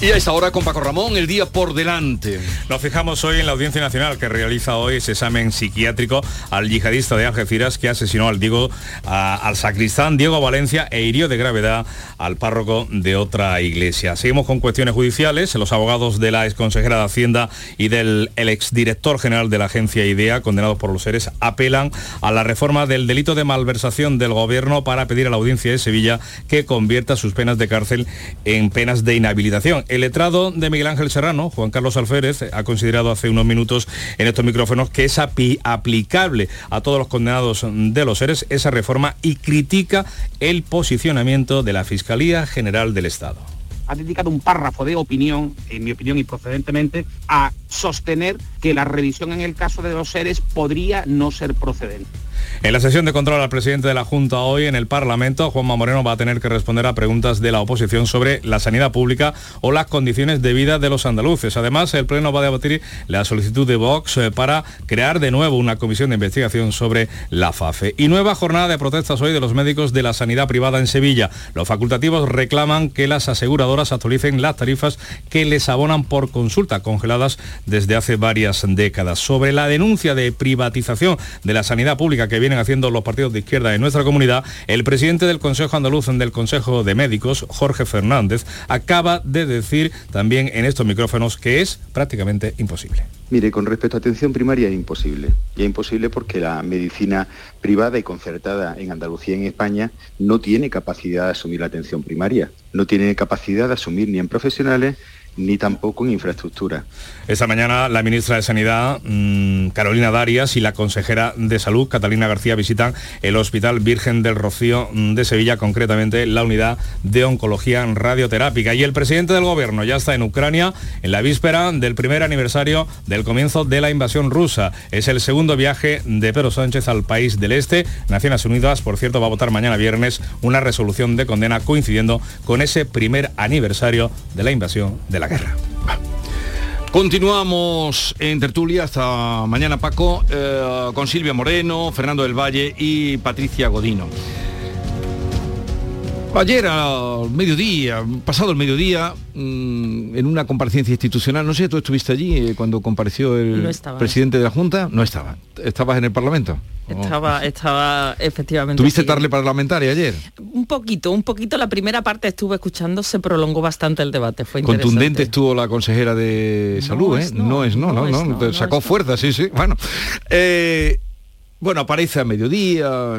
Y a esta hora con Paco Ramón, el día por delante. Nos fijamos hoy en la Audiencia Nacional que realiza hoy ese examen psiquiátrico al yihadista de Algeciras que asesinó al, al sacristán Diego Valencia e hirió de gravedad al párroco de otra iglesia. Seguimos con cuestiones judiciales. Los abogados de la exconsejera de Hacienda y del exdirector general de la agencia IDEA, condenados por los seres, apelan a la reforma del delito de malversación del gobierno para pedir a la audiencia de Sevilla que convierta sus penas de cárcel en penas de inhabilitación. El letrado de Miguel Ángel Serrano, Juan Carlos Alférez, ha considerado hace unos minutos en estos micrófonos que es aplicable a todos los condenados de los seres esa reforma y critica el posicionamiento de la Fiscalía General del Estado ha dedicado un párrafo de opinión, en mi opinión y procedentemente, a sostener que la revisión en el caso de los seres podría no ser procedente. En la sesión de control al presidente de la Junta hoy en el Parlamento, Juanma Moreno va a tener que responder a preguntas de la oposición sobre la sanidad pública o las condiciones de vida de los andaluces. Además, el Pleno va a debatir la solicitud de Vox eh, para crear de nuevo una comisión de investigación sobre la FAFE. Y nueva jornada de protestas hoy de los médicos de la sanidad privada en Sevilla. Los facultativos reclaman que las aseguradoras actualicen las tarifas que les abonan por consulta, congeladas desde hace varias décadas. Sobre la denuncia de privatización de la sanidad pública que vienen haciendo los partidos de izquierda en nuestra comunidad, el presidente del Consejo Andaluz del Consejo de Médicos, Jorge Fernández, acaba de decir también en estos micrófonos que es prácticamente imposible. Mire, con respecto a atención primaria es imposible. Y es imposible porque la medicina privada y concertada en Andalucía en España no tiene capacidad de asumir la atención primaria, no tiene capacidad de asumir ni en profesionales ni tampoco en infraestructura. Esta mañana la ministra de Sanidad, mm, Carolina Darias, y la consejera de Salud, Catalina García, visitan el Hospital Virgen del Rocío mm, de Sevilla, concretamente la unidad de oncología radioterápica. Y el presidente del gobierno ya está en Ucrania en la víspera del primer aniversario del comienzo de la invasión rusa. Es el segundo viaje de Pedro Sánchez al país del este. Naciones Unidas, por cierto, va a votar mañana viernes una resolución de condena coincidiendo con ese primer aniversario de la invasión de la guerra. Continuamos en tertulia hasta mañana Paco eh, con Silvia Moreno, Fernando del Valle y Patricia Godino. Ayer al mediodía, pasado el mediodía, mm, en una comparecencia institucional, no sé, tú estuviste allí eh, cuando compareció el presidente de la Junta, no estaba, estabas en el Parlamento. Estaba, estaba efectivamente. ¿Tuviste tarde parlamentaria ayer? Un poquito, un poquito. La primera parte estuve escuchando, se prolongó bastante el debate. Fue Contundente estuvo la consejera de salud, ¿eh? no, es no, no, no, sacó fuerza, sí, sí. Bueno, eh, bueno, aparece a mediodía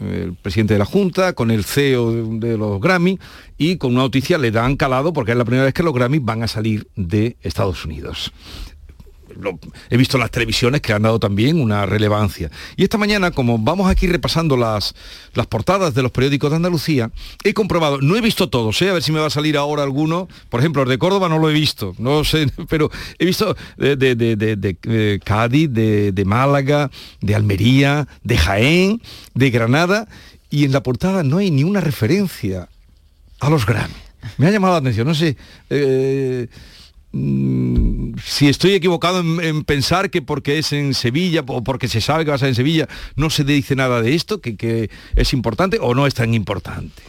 el presidente de la Junta, con el CEO de, los Grammy y con una noticia le dan calado porque es la primera vez que los Grammy van a salir de Estados Unidos he visto las televisiones que han dado también una relevancia. Y esta mañana, como vamos aquí repasando las, las portadas de los periódicos de Andalucía, he comprobado, no he visto todos, ¿eh? a ver si me va a salir ahora alguno, por ejemplo, el de Córdoba no lo he visto, no sé, pero he visto de, de, de Cádiz, de Málaga, de Almería, de Jaén, de Granada, y en la portada no hay ni una referencia a los Grammy. Me ha llamado la atención, no sé. Eh, Mm, si estoy equivocado en, pensar que porque es en Sevilla o porque se sabe que va a ser en Sevilla, no se dice nada de esto, que, es importante o no es tan importante.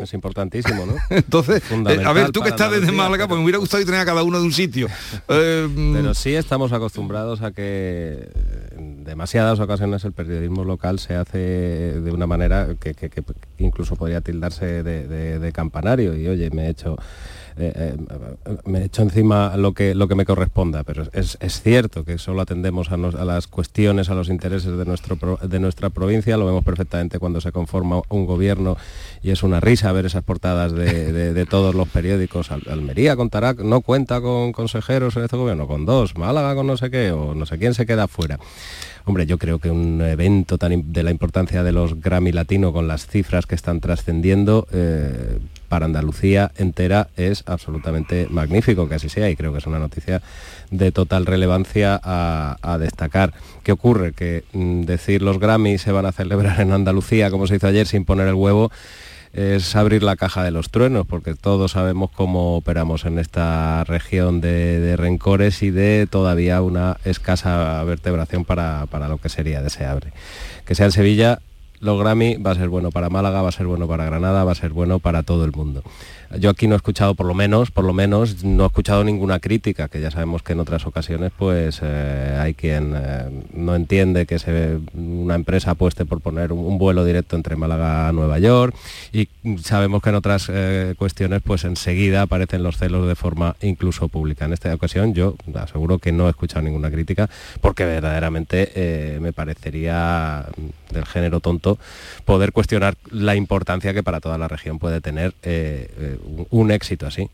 Es importantísimo, ¿no? Entonces, eh, a ver, tú que estás desde Málaga, pues me hubiera gustado tener a cada uno de un sitio. Eh, Pero sí estamos acostumbrados a que en demasiadas ocasiones el periodismo local se hace de una manera que, incluso podría tildarse de campanario. Y oye, me he hecho eh, eh, me echo encima lo que, lo que me corresponda, pero es, cierto que solo atendemos a, las cuestiones, a los intereses de, nuestro, de nuestra provincia, lo vemos perfectamente cuando se conforma un gobierno y es una risa ver esas portadas de, todos los periódicos. Almería contará, no cuenta con consejeros en este gobierno, con dos, Málaga con no sé qué, o no sé quién se queda fuera. Hombre, yo creo que un evento tan de la importancia de los Grammy Latino con las cifras que están trascendiendo eh, para Andalucía entera es absolutamente magnífico que así sea y creo que es una noticia de total relevancia a, destacar. ¿Qué ocurre? Que mm, decir los Grammy se van a celebrar en Andalucía como se hizo ayer sin poner el huevo es abrir la caja de los truenos, porque todos sabemos cómo operamos en esta región de, rencores y de todavía una escasa vertebración para, lo que sería deseable. Que sea en Sevilla los Grammy va a ser bueno para Málaga, va a ser bueno para Granada, va a ser bueno para todo el mundo. Yo aquí no he escuchado, por lo menos, por lo menos, no he escuchado ninguna crítica, que ya sabemos que en otras ocasiones pues eh, hay quien eh, no entiende que se, una empresa apueste por poner un, vuelo directo entre Málaga a Nueva York y sabemos que en otras eh, cuestiones pues enseguida aparecen los celos de forma incluso pública. En esta ocasión yo aseguro que no he escuchado ninguna crítica porque verdaderamente me parecería del género tonto poder cuestionar la importancia que para toda la región puede tener un, éxito así.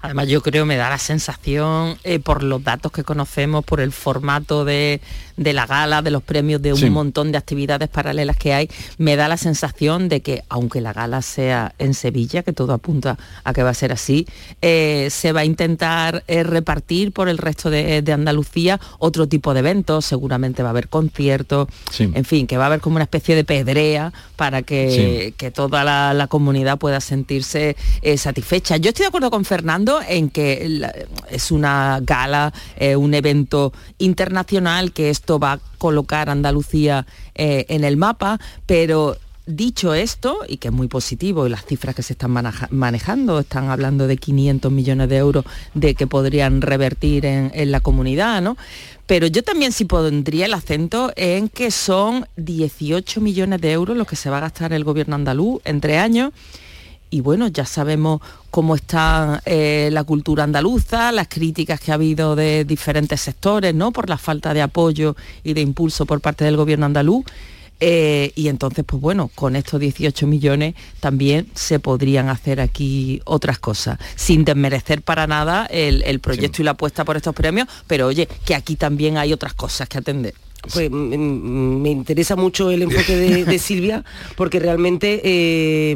Además, yo creo, me da la sensación, eh, por los datos que conocemos, por el formato de, de la gala, de los premios, de un montón de actividades paralelas que hay, me da la sensación de que, aunque la gala sea en Sevilla, que todo apunta a que va a ser así, eh, se va a intentar eh, repartir por el resto de, Andalucía otro tipo de eventos, seguramente va a haber conciertos, en fin, que va a haber como una especie de pedrea para que, toda la, comunidad pueda sentirse satisfecha. Yo estoy de acuerdo con Fernando en que es una gala, un evento internacional que es va a colocar Andalucía eh, en el mapa, pero dicho esto, y que es muy positivo, y las cifras que se están manejando, están hablando de 500 millones de euros de que podrían revertir en, en, la comunidad, ¿no? Pero yo también sí pondría el acento en que son 18 millones de euros los que se va a gastar el gobierno andaluz entre años y bueno, ya sabemos cómo está eh, la cultura andaluza, las críticas que ha habido de diferentes sectores, ¿no? Por la falta de apoyo y de impulso por parte del gobierno andaluz. Eh, y entonces, pues bueno, con estos 18 millones también se podrían hacer aquí otras cosas, sin desmerecer para nada el, proyecto y la apuesta por estos premios, pero oye, que aquí también hay otras cosas que atender. Pues me interesa mucho el enfoque de, Silvia porque realmente eh,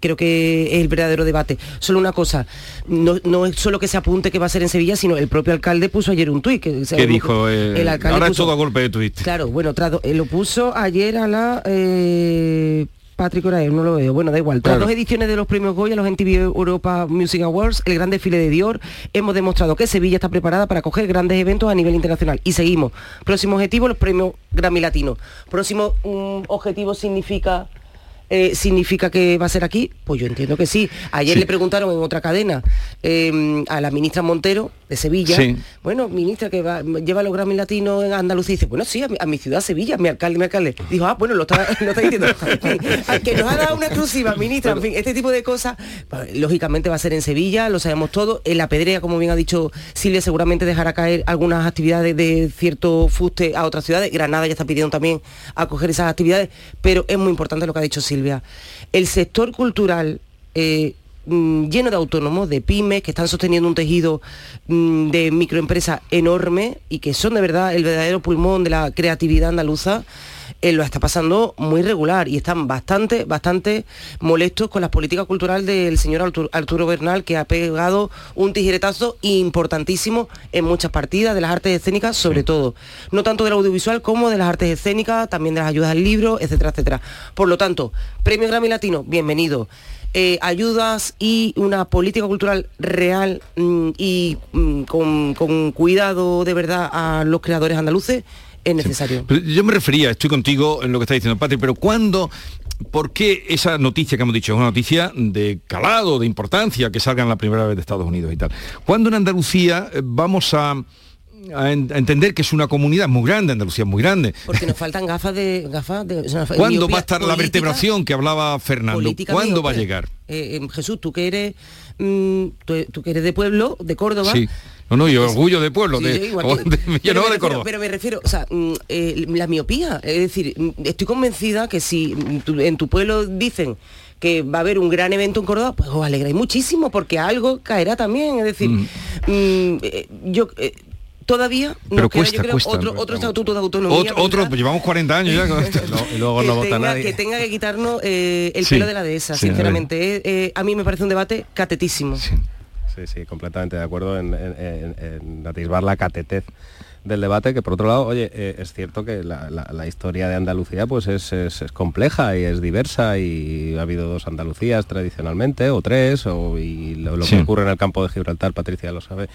creo que es el verdadero debate. Solo una cosa, no, es solo que se apunte que va a ser en Sevilla, sino el propio alcalde puso ayer un tuit. Que, ¿Qué dijo? el alcalde ahora es todo a golpe de tuit. Claro, bueno, eh, lo puso ayer a la... Patrick Orael, no lo veo. Bueno, da igual. Tras dos ediciones de los premios Goya, los MTV Europa Music Awards, el gran desfile de Dior, hemos demostrado que Sevilla está preparada para acoger grandes eventos a nivel internacional. Y seguimos. Próximo objetivo, los premios Grammy Latino. Próximo mm, objetivo significa eh, significa que va a ser aquí? Pues yo entiendo que sí. Ayer le preguntaron en otra cadena em, a la ministra Montero de Sevilla, bueno, ministra que va, lleva los Grammy Latinos en Andalucía, y dice, bueno, sí, a mi, ciudad Sevilla, mi alcalde, mi alcalde. Dijo, ah, bueno, lo está, diciendo. que nos ha dado una exclusiva, ministra, en fin, este tipo de cosas, pues, lógicamente va a ser en Sevilla, lo sabemos todos. En la pedrea, como bien ha dicho Silvia, seguramente dejará caer algunas actividades de cierto fuste a otras ciudades. Granada ya está pidiendo también acoger esas actividades, pero es muy importante lo que ha dicho Silvia el sector cultural eh, mm, lleno de autónomos, de pymes, que están sosteniendo un tejido mm, de microempresa enorme y que son de verdad el verdadero pulmón de la creatividad andaluza, eh, lo está pasando muy regular y están bastante, bastante molestos con la política cultural del señor Arturo, Bernal, que ha pegado un tijeretazo importantísimo en muchas partidas de las artes escénicas, sobre todo. No tanto del audiovisual como de las artes escénicas, también de las ayudas al libro, etcétera, etcétera. Por lo tanto, Premio Grammy Latino, bienvenido. Eh, ayudas y una política cultural real mm, y mm, con, con, cuidado de verdad a los creadores andaluces, es necesario. Yo me refería, estoy contigo en lo que está diciendo Patrick, pero ¿cuándo ¿Por qué esa noticia que hemos dicho es una noticia de calado, de importancia, que salgan la primera vez de Estados Unidos y tal? ¿Cuándo en Andalucía eh, vamos a, entender que es una comunidad muy grande, Andalucía es muy grande? Porque nos faltan gafas de... Gafas de ¿Cuándo va a estar la vertebración que hablaba Fernando? ¿Cuándo va a llegar? Eh, eh, Jesús, tú que eres, mm, tú, que eres de pueblo, de Córdoba, sí no, no, y orgullo de pueblo, de, de, pero, me refiero, pero me refiero, o sea, mm, eh, la miopía, es decir, mm, estoy convencida que si en tu pueblo dicen que va a haber un gran evento en Córdoba, pues os alegráis muchísimo porque algo caerá también, es decir, mm. Eh, yo... Eh, todavía pero cuesta, otro, otro estatuto de autonomía. Otro, llevamos 40 años ya. y luego no vota nadie. Que tenga que quitarnos el pelo de la dehesa, sinceramente. A, mí me parece un debate catetísimo sí, sí, completamente de acuerdo en, atisbar la catetez del debate, que por otro lado, oye, eh, es cierto que la, historia de Andalucía pues es, compleja y es diversa y ha habido dos Andalucías tradicionalmente, o tres, o, y lo, que ocurre en el campo de Gibraltar, Patricia lo sabe,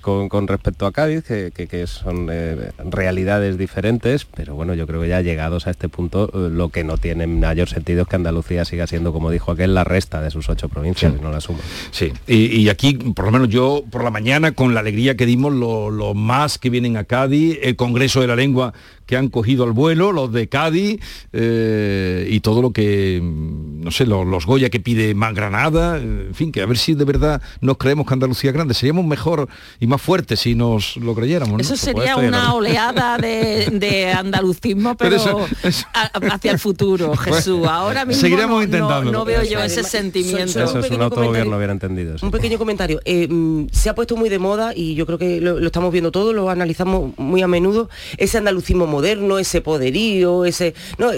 con, respecto a Cádiz, que, son eh, realidades diferentes, pero bueno, yo creo que ya llegados a este punto, eh, lo que no tiene mayor sentido es que Andalucía siga siendo, como dijo aquel, la resta de sus ocho provincias y no la suma. Sí, y, aquí, por lo menos yo, por la mañana, con la alegría que dimos, los más que vienen acá, el Congreso de la Lengua que han cogido al vuelo, los de Cádiz eh, y todo lo que, mm, no sé, los, Goya que pide más Granada, en fin, que a ver si de verdad nos creemos que Andalucía es grande. Seríamos mejor y más fuertes si nos lo creyéramos. Eso sería una oleada de, andalucismo, pero, hacia el futuro, Jesús. Ahora mismo Seguiremos intentando. No, veo yo ese sentimiento. Eso es un autogobierno hubiera entendido. Un pequeño comentario. Eh, mm, se ha puesto muy de moda y yo creo que lo, lo estamos viendo todo, lo analizamos muy a menudo, ese andalucismo moderno, ese poderío, ese. No,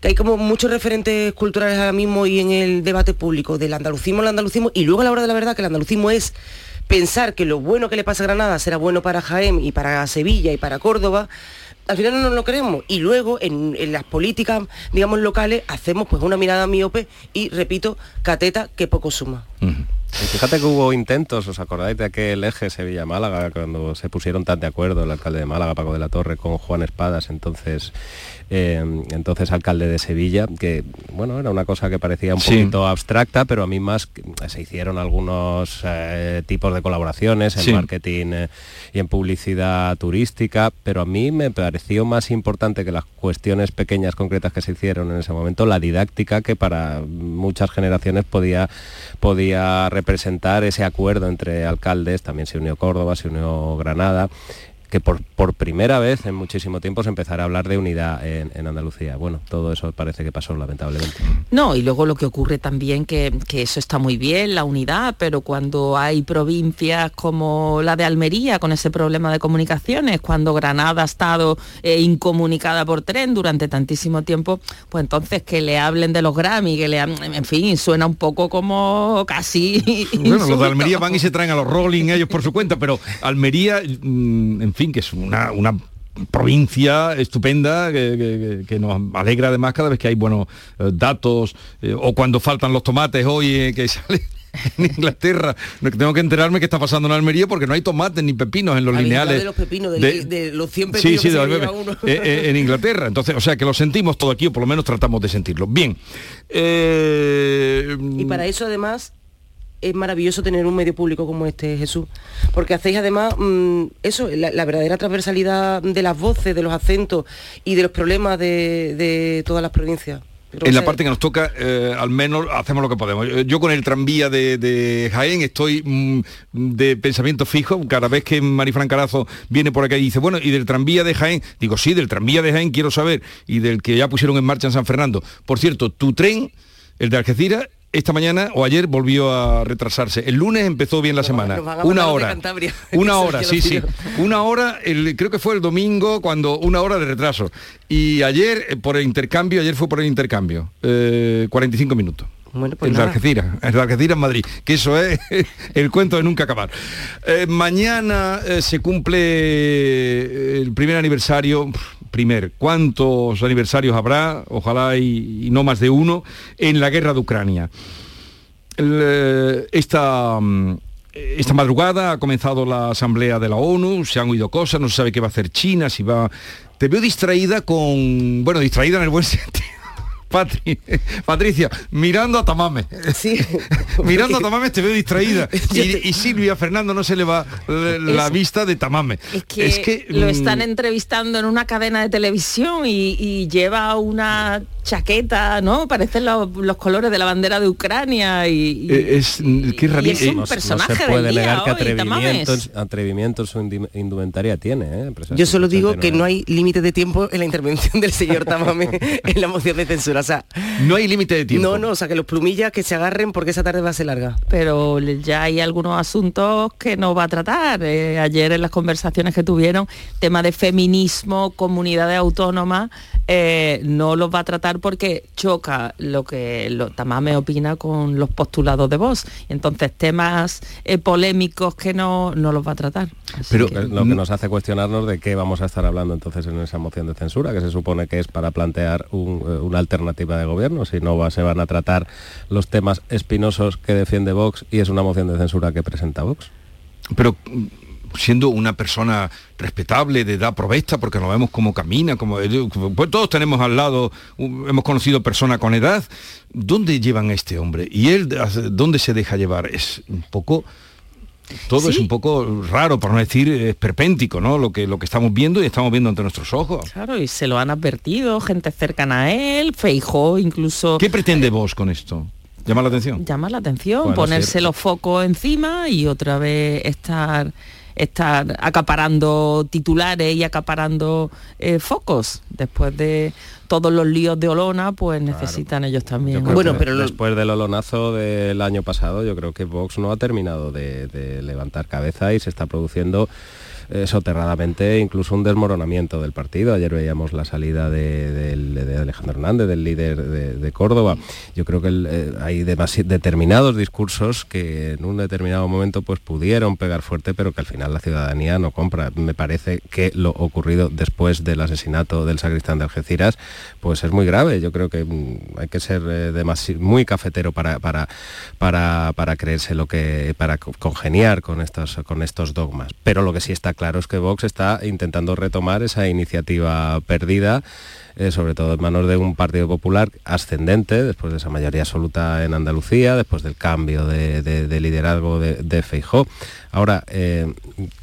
que hay como muchos referentes culturales ahora mismo y en el debate público del andalucismo, el andalucismo, y luego a la hora de la verdad que el andalucismo es pensar que lo bueno que le pasa a Granada será bueno para Jaén y para Sevilla y para Córdoba, al final no nos lo creemos y luego en, las políticas digamos locales hacemos pues una mirada miope y repito cateta que poco suma fíjate que hubo intentos, ¿os acordáis de aquel eje Sevilla-Málaga, cuando se pusieron tan de acuerdo el alcalde de Málaga, Paco de la Torre, con Juan Espadas, entonces eh, entonces alcalde de Sevilla, que bueno, era una cosa que parecía un poquito abstracta, pero a mí más se hicieron algunos eh, tipos de colaboraciones en marketing eh, y en publicidad turística, pero a mí me pareció más importante que las cuestiones pequeñas concretas que se hicieron en ese momento, la didáctica que para muchas generaciones podía, podía representar ese acuerdo entre alcaldes, también se unió Córdoba, se unió Granada, que por, por, primera vez en muchísimo tiempo se empezará a hablar de unidad en, Andalucía. Bueno, todo eso parece que pasó lamentablemente. No, y luego lo que ocurre también, que, que, eso está muy bien, la unidad, pero cuando hay provincias como la de Almería, con ese problema de comunicaciones, cuando Granada ha estado eh, incomunicada por tren durante tantísimo tiempo, pues entonces que le hablen de los Grammy, que le en fin, suena un poco como casi... Bueno, los de Almería van y se traen a los Rolling ellos por su cuenta, pero Almería, mm, en fin, que es una, una provincia estupenda que, nos alegra además cada vez que hay buenos eh, datos eh, o cuando faltan los tomates hoy eh, que sale en Inglaterra. Tengo que enterarme qué está pasando en Almería porque no hay tomates ni pepinos en los lineales de los pepinos de, los 100 pepinos. sí, sí, en Inglaterra. Entonces o sea que lo sentimos todo aquí o por lo menos tratamos de sentirlo. Bien y para eso además es maravilloso tener un medio público como este, Jesús, porque hacéis además mm, eso, la, verdadera transversalidad de las voces, de los acentos y de los problemas de, todas las provincias. en la parte que nos toca, eh, al menos hacemos lo que podemos. Yo con el tranvía de, Jaén estoy mm, de pensamiento fijo. Cada vez que Marifran Carazo viene por acá y dice, bueno, y del tranvía de Jaén, digo, sí, del tranvía de Jaén quiero saber, y del que ya pusieron en marcha en San Fernando. Por cierto, tu tren, el de Algeciras, esta mañana o ayer volvió a retrasarse. El lunes empezó bien la semana. Una hora. Una hora, sí, sí. Una hora, el, creo que fue el domingo cuando una hora de retraso. Y ayer eh, por el intercambio, ayer fue por el intercambio. 45 eh, minutos. Bueno, pues Algeciras, el de Algeciras Madrid, que eso es el cuento de nunca acabar. Eh, mañana se cumple el primer aniversario, primer, ¿cuántos aniversarios habrá? Ojalá y, no más de uno, en la guerra de Ucrania. Eh, esta, mm, esta madrugada ha comenzado la asamblea de la ONU, se han oído cosas, no se sabe qué va a hacer China, si va... Te veo distraída con... Bueno, distraída en el buen sentido Patricia, mirando a Tamame. Sí. mirando a Tamame te veo distraída. Y, Silvia Fernando no se le va la vista de Tamame. Es que, lo mm, están entrevistando en una cadena de televisión y, lleva una chaqueta, ¿no? Parecen los, colores de la bandera de Ucrania y, eh, es, qué es un personaje no, se puede negar que atrevimientos, su indumentaria tiene. ¿eh? Yo solo digo que no hay límite de tiempo en la intervención del señor Tamame en la moción de censura O sea, no hay límite de tiempo. No, no, o sea, que los plumillas que se agarren porque esa tarde va a ser larga. Pero ya hay algunos asuntos que no va a tratar. Eh, ayer en las conversaciones que tuvieron, tema de feminismo, comunidades autónomas, eh, no los va a tratar porque choca lo que lo, Tamame opina con los postulados de voz. Entonces, temas eh, polémicos que no, no los va a tratar. Pero lo que nos hace cuestionarnos de qué vamos a estar hablando entonces en esa moción de censura, que se supone que es para plantear una alternativa de gobierno, si no se van a tratar los temas espinosos que defiende Vox y es una moción de censura que presenta Vox. Pero siendo una persona respetable, de edad provesta, porque nos vemos cómo camina, como pues todos tenemos al lado, hemos conocido personas con edad, ¿dónde llevan a este hombre? Y él, ¿dónde se deja llevar? Es un poco todo es un poco raro, por no decir esperpéntico, ¿no? Lo que, lo que estamos viendo y estamos viendo ante nuestros ojos. Claro, y se lo han advertido, gente cercana a él, Feijó incluso... ¿Qué pretende vos con esto? ¿Llama la atención? Llama la atención, ponerse los focos encima y otra vez estar estar acaparando titulares y acaparando eh, focos. Después de todos los líos de Olona pues necesitan ellos también bueno pero después del olonazo del año pasado yo creo que Vox no ha terminado de levantar cabeza y se está produciendo eh, soterradamente incluso un desmoronamiento del partido. Ayer veíamos la salida de, Alejandro Hernández, del líder de, Córdoba. Yo creo que eh, hay determinados discursos que en un determinado momento pues pudieron pegar fuerte, pero que al final la ciudadanía no compra. Me parece que lo ocurrido después del asesinato del sacristán de Algeciras, pues es muy grave. Yo creo que mm, hay que ser eh, muy cafetero para, para, para, para creerse lo que, para congeniar con estos, con estos dogmas. Pero lo que sí está claro es que Vox está intentando retomar esa iniciativa perdida eh, sobre todo en manos de un Partido Popular ascendente, después de esa mayoría absoluta en Andalucía, después del cambio de, liderazgo de, de Feijó. Ahora, eh,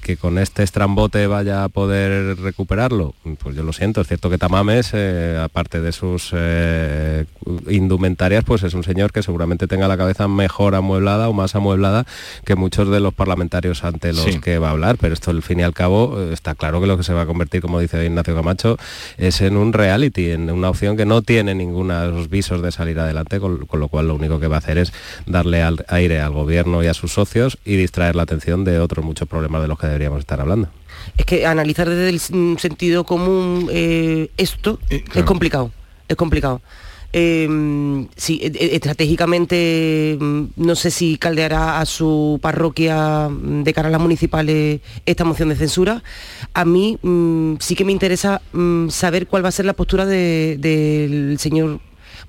que con este estrambote vaya a poder recuperarlo, pues yo lo siento, es cierto que Tamames, eh, aparte de sus indumentarias, pues es un señor que seguramente tenga la cabeza mejor amueblada o más amueblada que muchos de los parlamentarios ante los que va a hablar, pero esto al fin y al cabo está claro que lo que se va a convertir, como dice Ignacio Camacho, es en un real en una opción que no tiene de los visos de salir adelante, con, lo cual lo único que va a hacer es darle aire al gobierno y a sus socios y distraer la atención de otros muchos problemas de los que deberíamos estar hablando. Es que analizar desde el sentido común eh, esto eh, es complicado, es complicado. Em, sí, e, e, estratégicamente mm, no sé si caldeará a su parroquia mm, de cara a las municipales esta moción de censura. A mí mm, sí que me interesa saber cuál va a ser la postura del señor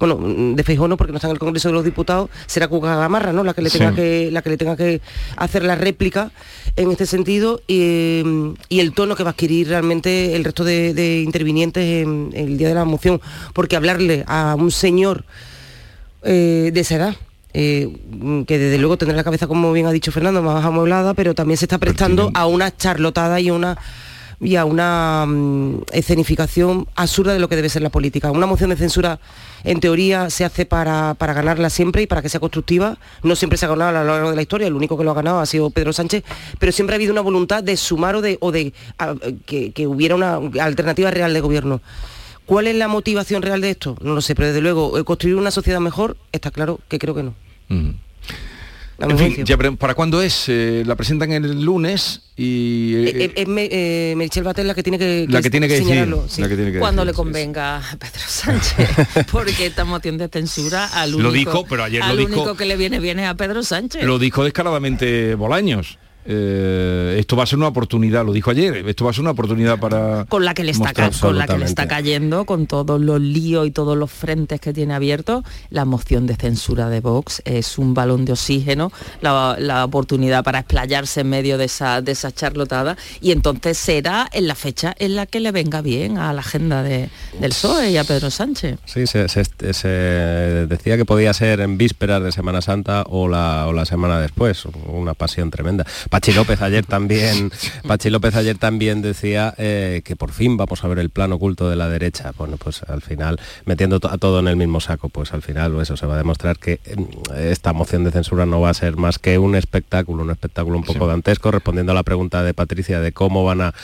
bueno, de Feijóo no, porque no está en el Congreso de los Diputados, será Cuca Gamarra, ¿no? La que le tenga que, la que le tenga que hacer la réplica en este sentido y, el tono que va a adquirir realmente el resto de, intervinientes en, el día de la moción. Porque hablarle a un señor eh, de esa edad, eh, que desde luego tendrá la cabeza, como bien ha dicho Fernando, más amueblada, pero también se está prestando a una charlotada y una y a una mm, escenificación absurda de lo que debe ser la política. Una moción de censura, en teoría, se hace para, ganarla siempre y para que sea constructiva. No siempre se ha ganado a lo largo de la historia, el único que lo ha ganado ha sido Pedro Sánchez, pero siempre ha habido una voluntad de sumar o de, o de que, que, hubiera una alternativa real de gobierno. ¿Cuál es la motivación real de esto? No lo sé, pero desde luego, eh, construir una sociedad mejor, está claro que creo que no. En fin, ¿para cuándo es? Eh, la presentan el lunes y... Eh, es eh, Michelle Batel la que tiene que, la que tiene que señalarlo. Cuando le convenga a Pedro Sánchez, porque esta moción de censura al único, lo dijo, pero ayer lo dijo, único que le viene viene a Pedro Sánchez. Lo dijo descaradamente Bolaños. Eh, esto va a ser una oportunidad, lo dijo ayer, esto va a ser una oportunidad para... Con la que le está, con la que le está cayendo, con todos los líos y todos los frentes que tiene abiertos, la moción de censura de Vox es un balón de oxígeno, la, oportunidad para explayarse en medio de esa, de esa charlotada. Y entonces será en la fecha en la que le venga bien a la agenda de, del PSOE y a Pedro Sánchez. Sí, se, decía que podía ser en vísperas de Semana Santa o la, o la semana después, una pasión tremenda Pachi López ayer también, Pachi López ayer también decía eh, que por fin vamos a ver el plan oculto de la derecha. Bueno, pues al final, metiendo a todo en el mismo saco, pues al final eso se va a demostrar que mm, esta moción de censura no va a ser más que un espectáculo, un espectáculo un poco dantesco, respondiendo a la pregunta de Patricia de cómo van a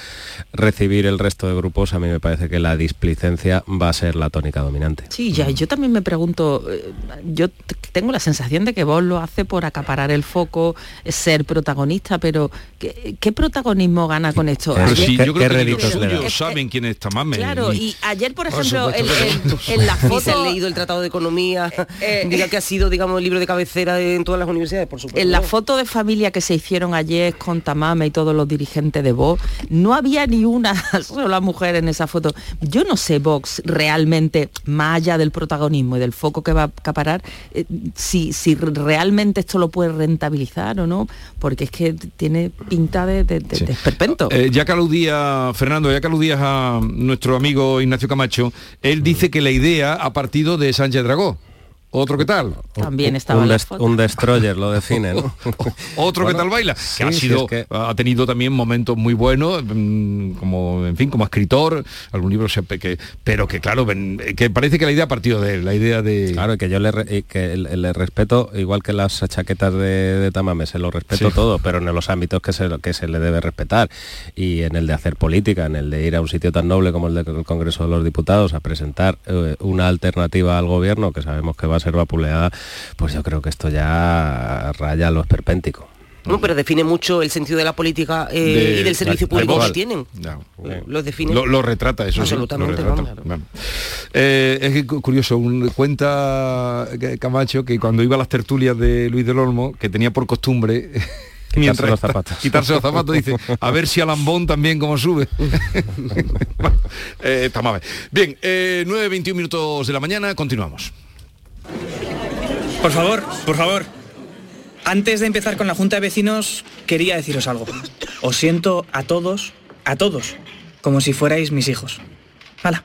recibir el resto de grupos, a mí me parece que la displicencia va a ser la tónica dominante. Sí, ya, yo también me pregunto, eh, yo tengo la sensación de que vos lo hace por acaparar el foco, ser protagonista, pero ¿qué, protagonismo gana con esto? Eh, sí, yo creo que ellos saben quién es Tamame. Claro, y, ayer, por ejemplo, en, la foto... se han leído el Tratado de Economía, eh, diga que ha sido, digamos, el libro de cabecera en todas las universidades, por supuesto. En la foto de familia que se hicieron ayer con Tamame y todos los dirigentes de Vox, no había ni una sola mujer en esa foto. Yo no sé Vox realmente, más allá del protagonismo y del foco que va a acaparar, eh, si, si realmente esto lo puede rentabilizar o no, porque es que tiene pinta de, de, esperpento. Eh, ya que aludía, Fernando, ya que aludías a nuestro amigo Ignacio Camacho, él dice que la idea ha partido de Sánchez Dragó. ¿Otro que tal? También estaba un, la un destroyer lo define, ¿no? Otro que tal baila, que ha sido, ha tenido también momentos muy buenos, mm, como, en fin, como escritor, algún libro que, pero que claro, que parece que la idea ha partido de él, la idea de. Claro, que yo le, que le respeto, igual que las chaquetas de, Tamame, se lo respeto todo, pero en los ámbitos que se, que se le debe respetar. Y en el de hacer política, en el de ir a un sitio tan noble como el del Congreso de los Diputados a presentar eh, una alternativa al gobierno, que sabemos que va a ser vapuleada, pues yo creo que esto ya raya lo esperpéntico. No, pero define mucho el sentido de la política eh, y del servicio público que tienen. lo define. Lo, retrata eso. Absolutamente. Eh, es curioso, un, cuenta Camacho que cuando iba a las tertulias de Luis del Olmo, que tenía por costumbre quitarse los zapatos. Quitarse los zapatos, dice, a ver si Alambón también como sube. eh, Bien, 9.21 minutos de la mañana, continuamos. Por favor, por favor. Antes de empezar con la Junta de Vecinos, quería deciros algo. Os siento a todos, a todos, como si fuerais mis hijos. Hala,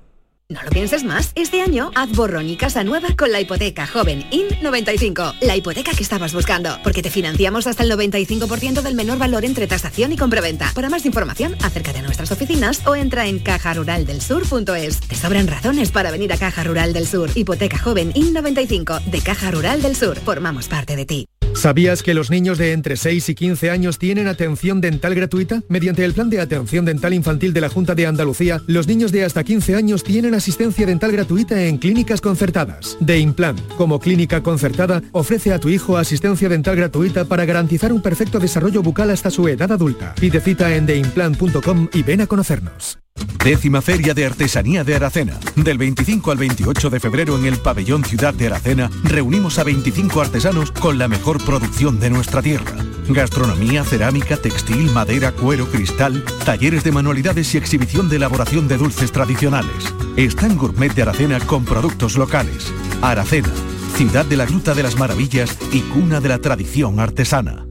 No lo pienses más. Este año haz borrón y casa nueva con la hipoteca joven IN95. La hipoteca que estabas buscando. Porque te financiamos hasta el 95% del menor valor entre tasación y compraventa. Para más información, acércate a nuestras oficinas o entra en cajaruraldelsur.es. Te sobran razones para venir a Caja Rural del Sur. Hipoteca joven IN95 de Caja Rural del Sur. Formamos parte de ti. ¿Sabías que los niños de entre 6 y 15 años tienen atención dental gratuita? Mediante el Plan de Atención Dental Infantil de la Junta de Andalucía, los niños de hasta 15 años tienen asistencia dental gratuita en clínicas concertadas. De Implant, como clínica concertada, ofrece a tu hijo asistencia dental gratuita para garantizar un perfecto desarrollo bucal hasta su edad adulta. Pide cita en deimplant.com y ven a conocernos. Décima Feria de Artesanía de Aracena. Del 25 al 28 de febrero en el Pabellón Ciudad de Aracena reunimos a 25 artesanos con la mejor producción de nuestra tierra. Gastronomía, cerámica, textil, madera, cuero, cristal, talleres de manualidades y exhibición de elaboración de dulces tradicionales. Están Gourmet de Aracena con productos locales. Aracena, ciudad de la Gruta de las Maravillas y cuna de la tradición artesana.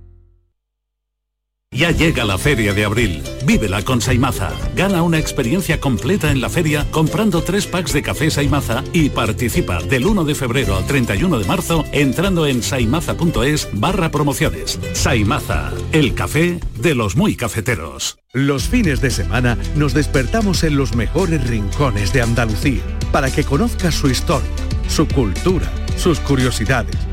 Ya llega la feria de abril. Vívela con Saimaza. Gana una experiencia completa en la feria comprando tres packs de café Saimaza y participa del 1 de febrero al 31 de marzo entrando en saimaza.es barra promociones. Saimaza, el café de los muy cafeteros. Los fines de semana nos despertamos en los mejores rincones de Andalucía para que conozcas su historia, su cultura, sus curiosidades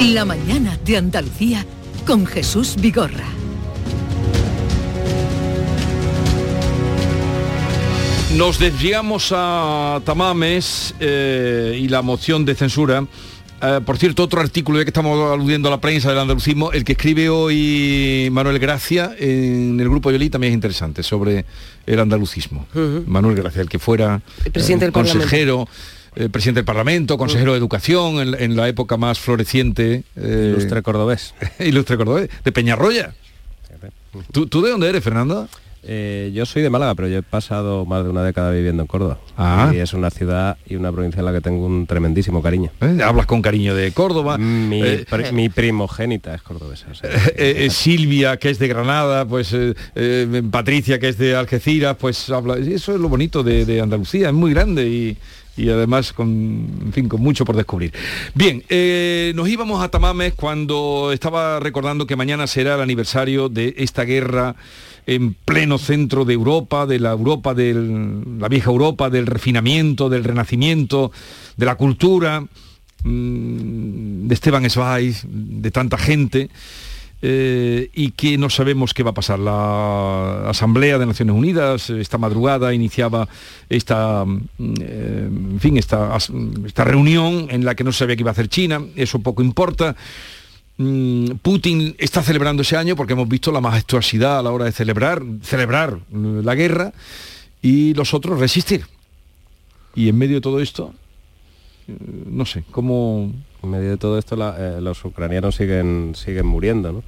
La mañana de Andalucía con Jesús Vigorra. Nos desviamos a Tamames eh, y la moción de censura. Eh, por cierto, otro artículo, ya que estamos aludiendo a la prensa del andalucismo, el que escribe hoy Manuel Gracia en el grupo Yoli también es interesante, sobre el andalucismo. Manuel Gracia, el que fuera El presidente del consejero, eh, presidente del Parlamento, consejero de Educación en, en la época más floreciente. eh, Ilustre cordobés. ilustre cordobés, de Peñarroya. ¿Tú, tú de dónde eres, Fernando? Eh, yo soy de Málaga, pero yo he pasado más de una década viviendo en Córdoba. Ah. Y es una ciudad y una provincia en la que tengo un tremendísimo cariño. ¿Eh? Hablas con cariño de Córdoba. Mi, Eh, pri- mi primogénita es cordobesa. o sea, Silvia, que es de Granada, pues Patricia, que es de Algeciras, pues habla. y Eso es lo bonito de, de Andalucía, es muy grande y, y además con, mucho por descubrir. Bien, eh, nos íbamos a Tamames cuando estaba recordando que mañana será el aniversario de esta guerra en pleno centro de Europa, de la Europa de la vieja Europa, del refinamiento, del renacimiento, de la cultura, mm, de Esteban Zweig, de tanta gente. Eh, y que no sabemos qué va a pasar. La Asamblea de Naciones Unidas eh, esta madrugada iniciaba esta, mm, eh, en fin, esta, esta reunión en la que no se sabía qué iba a hacer China, eso poco importa. Mm, Putin está celebrando ese año porque hemos visto la majestuosidad a la hora de celebrar, celebrar mm, la guerra y los otros resistir. Y en medio de todo esto, no sé, cómo... En medio de todo esto eh, los ucranianos siguen, siguen muriendo ¿no?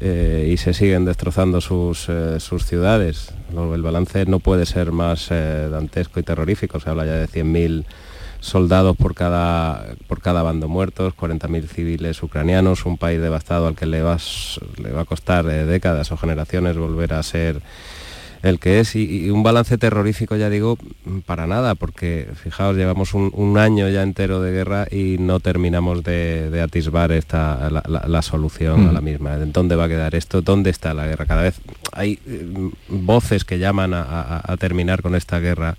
Eh, y se siguen destrozando sus, eh, sus ciudades. El balance no puede ser más dantesco y terrorífico. Se habla ya de 100.000 soldados por cada, por cada bando muertos, 40.000 civiles ucranianos, un país devastado al que le va, a s- le va a costar décadas o generaciones volver a ser el que es y, y un balance terrorífico ya digo para nada porque fijaos llevamos un, un año ya entero de guerra y no terminamos de, de atisbar esta la, la- la solución Mm. a la misma. ¿En dónde va a quedar esto dónde está la guerra cada vez hay eh, voces que llaman a, a- a terminar con esta guerra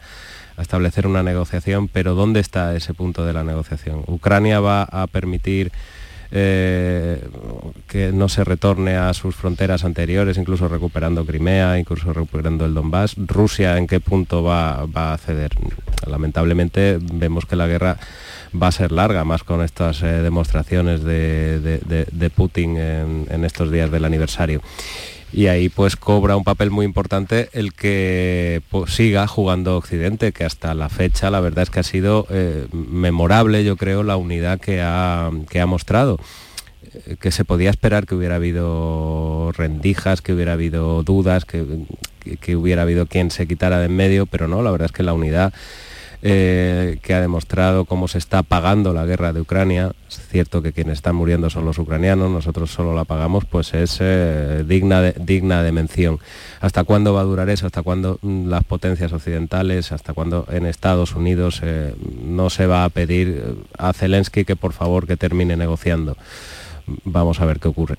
a establecer una negociación pero dónde está ese punto de la negociación Ucrania va a permitir eh, que no se retorne a sus fronteras anteriores, incluso recuperando Crimea, incluso recuperando el Donbass. Rusia, ¿en qué punto va, a ceder? Lamentablemente vemos que la guerra va a ser larga, más con estas eh, demostraciones de, Putin en estos días del aniversario. Y ahí pues cobra un papel muy importante el que pues, siga jugando Occidente, que hasta la fecha la verdad es que ha sido eh, memorable, yo creo, la unidad que ha, que ha mostrado. Eh, que se podía esperar que hubiera habido rendijas, que hubiera habido dudas, que, que- que hubiera habido quien se quitara de en medio, pero no, la verdad es que la unidad eh, que ha demostrado cómo se está pagando la guerra de Ucrania, es cierto que quienes están muriendo son los ucranianos, nosotros solo la pagamos, pues es eh, digna, de, digna de mención. ¿Hasta cuándo va a durar eso? ¿Hasta cuándo mm, las potencias occidentales, hasta cuándo en Estados Unidos eh, no se va a pedir a Zelensky que por favor que termine negociando? Vamos a ver qué ocurre.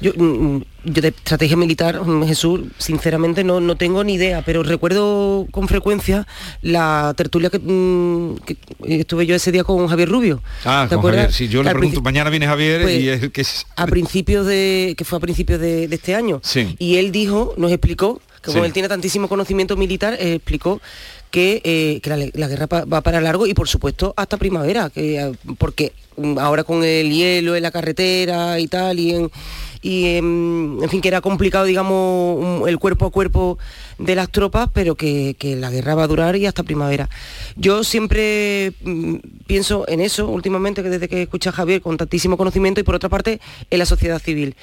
Yo, mm, yo de estrategia militar, mm, Jesús, sinceramente no, no tengo ni idea, pero recuerdo con frecuencia la tertulia que, mm, que estuve yo ese día con Javier Rubio. Ah, ¿Te con acuerdas? Javier, sí, yo le pregunto, mañana viene Javier Pues, y es el que es... a principios de que fue a principios de, de este año Sí. y él dijo nos explicó que como Sí. él tiene tantísimo conocimiento militar eh, explicó que, eh, que la, la guerra va para largo y por supuesto hasta primavera que eh, porque mm, ahora con el hielo en la carretera y tal y en fin que era complicado digamos el cuerpo a cuerpo de las tropas pero que, que la guerra va a durar y hasta primavera. Yo siempre mm, pienso en eso últimamente que desde que escucha a Javier con tantísimo conocimiento y por otra parte en la sociedad civil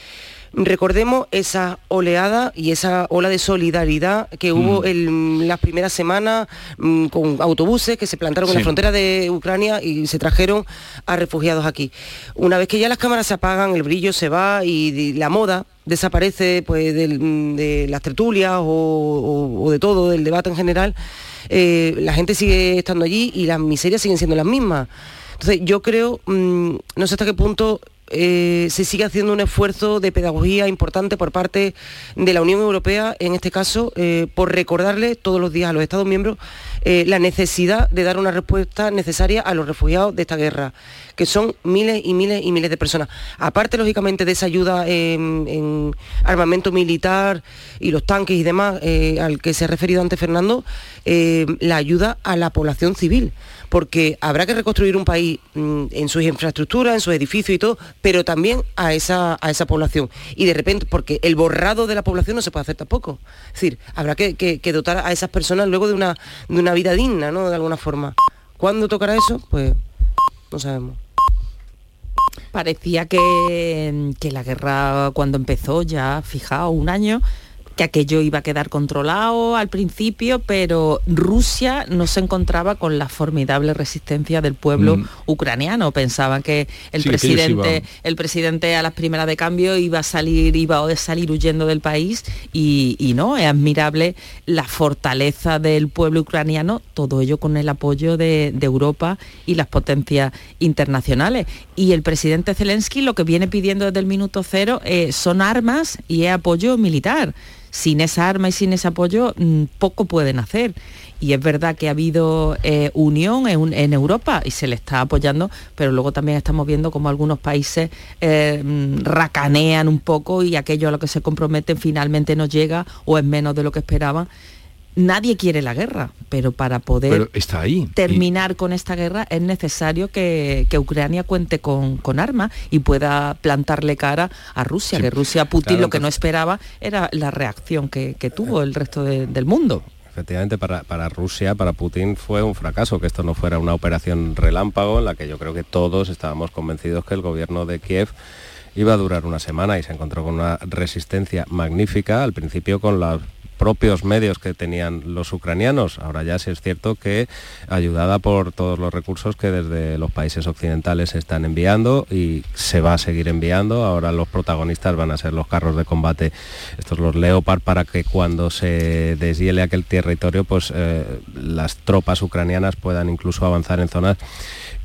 Recordemos esa oleada y esa ola de solidaridad que hubo mm. en las primeras semanas mm, con autobuses que se plantaron en la frontera de Ucrania y se trajeron a refugiados aquí. Una vez que ya las cámaras se apagan, el brillo se va y, la moda desaparece pues, de, las tertulias o, de todo, del debate en general, eh, la gente sigue estando allí y las miserias siguen siendo las mismas. Entonces yo creo, mm, no sé hasta qué punto eh, se sigue haciendo un esfuerzo de pedagogía importante por parte de la Unión Europea, en este caso, eh, por recordarle todos los días a los Estados miembros eh, la necesidad de dar una respuesta necesaria a los refugiados de esta guerra, que son miles y miles y miles de personas. Aparte, lógicamente, de esa ayuda en, armamento militar y los tanques y demás, al que se ha referido antes Fernando, la ayuda a la población civil porque habrá que reconstruir un país mm, en sus infraestructuras, en sus edificios y todo, pero también a esa, a esa población. Y de repente, porque el borrado de la población no se puede hacer tampoco. Es decir, habrá que, dotar a esas personas luego de una, de una vida digna, ¿no? De alguna forma. ¿Cuándo tocará eso? Pues no sabemos. Parecía que, que la guerra cuando empezó, ya fijado, un año, que aquello iba a quedar controlado al principio, pero Rusia no se encontraba con la formidable resistencia del pueblo mm. ucraniano. Pensaban que el presidente, el presidente a las primeras de cambio iba a salir, iba a salir huyendo del país y, no, es admirable la fortaleza del pueblo ucraniano, todo ello con el apoyo de, Europa y las potencias internacionales. Y el presidente Zelensky lo que viene pidiendo desde el minuto cero eh, son armas y es apoyo militar sin esa arma y sin ese apoyo mm, poco pueden hacer. Y es verdad que ha habido eh, unión en, Europa y se le está apoyando, pero luego también estamos viendo como algunos países eh, mm, racanean un poco y aquello a lo que se comprometen finalmente no llega o es menos de lo que esperaban nadie quiere la guerra, pero para poder está ahí. terminar con esta guerra es necesario que, Ucrania cuente con, armas y pueda plantarle cara a Rusia, que Rusia, Putin lo que no esperaba era la reacción que, tuvo el resto del mundo. Efectivamente, para, para, Rusia, para Putin fue un fracaso que esto no fuera una operación relámpago en la que yo creo que todos estábamos convencidos que el gobierno de Kiev iba a durar una semana y se encontró con una resistencia magnífica, al principio con la propios medios que tenían los ucranianos. Ahora ya sí es cierto que ayudada por todos los recursos que desde los países occidentales se están enviando y se va a seguir enviando. Ahora los protagonistas van a ser los carros de combate, estos los Leopard, para que cuando se deshiele aquel territorio, pues eh, las tropas ucranianas puedan incluso avanzar en zonas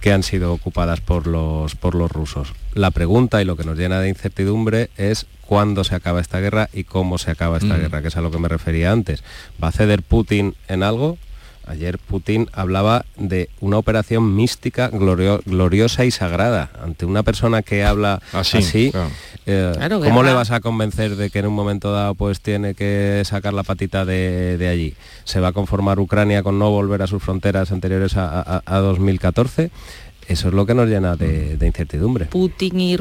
que han sido ocupadas por los, por los rusos. La pregunta y lo que nos llena de incertidumbre es cuándo se acaba esta guerra y cómo se acaba esta mm. guerra, que es a lo que me refería antes. ¿Va a ceder Putin en algo? Ayer Putin hablaba de una operación mística, gloriosa y sagrada. Ante una persona que habla ah, así, eh, ¿cómo le vas a convencer de que en un momento dado pues tiene que sacar la patita de, allí? ¿Se va a conformar Ucrania con no volver a sus fronteras anteriores a, a 2014? Eso es lo que nos llena de, incertidumbre. Putin, y,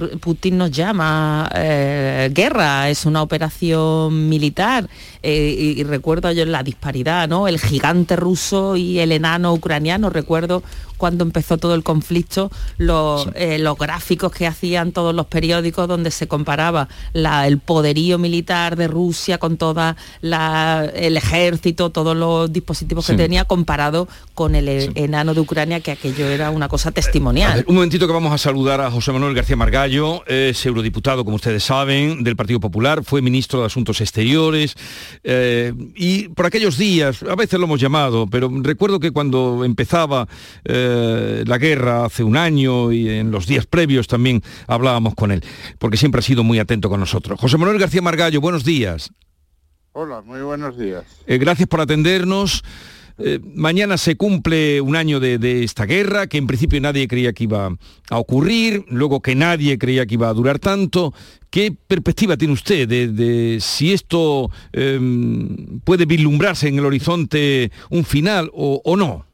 nos llama eh, guerra, es una operación militar. Eh, y, recuerdo yo la disparidad, ¿no? El gigante ruso y el enano ucraniano. Recuerdo cuando empezó todo el conflicto, los, eh, los gráficos que hacían todos los periódicos donde se comparaba el poderío militar de Rusia con todo el ejército, todos los dispositivos que tenía comparado con el enano de Ucrania, que aquello era una cosa testimonial. un momentito que vamos a saludar a José Manuel García Margallo, es eurodiputado, como ustedes saben, del Partido Popular, fue ministro de Asuntos Exteriores, eh, y por aquellos días, a veces lo hemos llamado, pero recuerdo que cuando empezaba... Eh, eh, la guerra hace un año y en los días previos también hablábamos con él, porque siempre ha sido muy atento con nosotros. José Manuel García Margallo, buenos días. Hola, muy buenos días. Eh, gracias por atendernos. Eh, mañana se cumple un año de, esta guerra, que en principio nadie creía que iba a ocurrir, luego que nadie creía que iba a durar tanto. ¿Qué perspectiva tiene usted de, si esto em, puede vislumbrarse en el horizonte un final o no?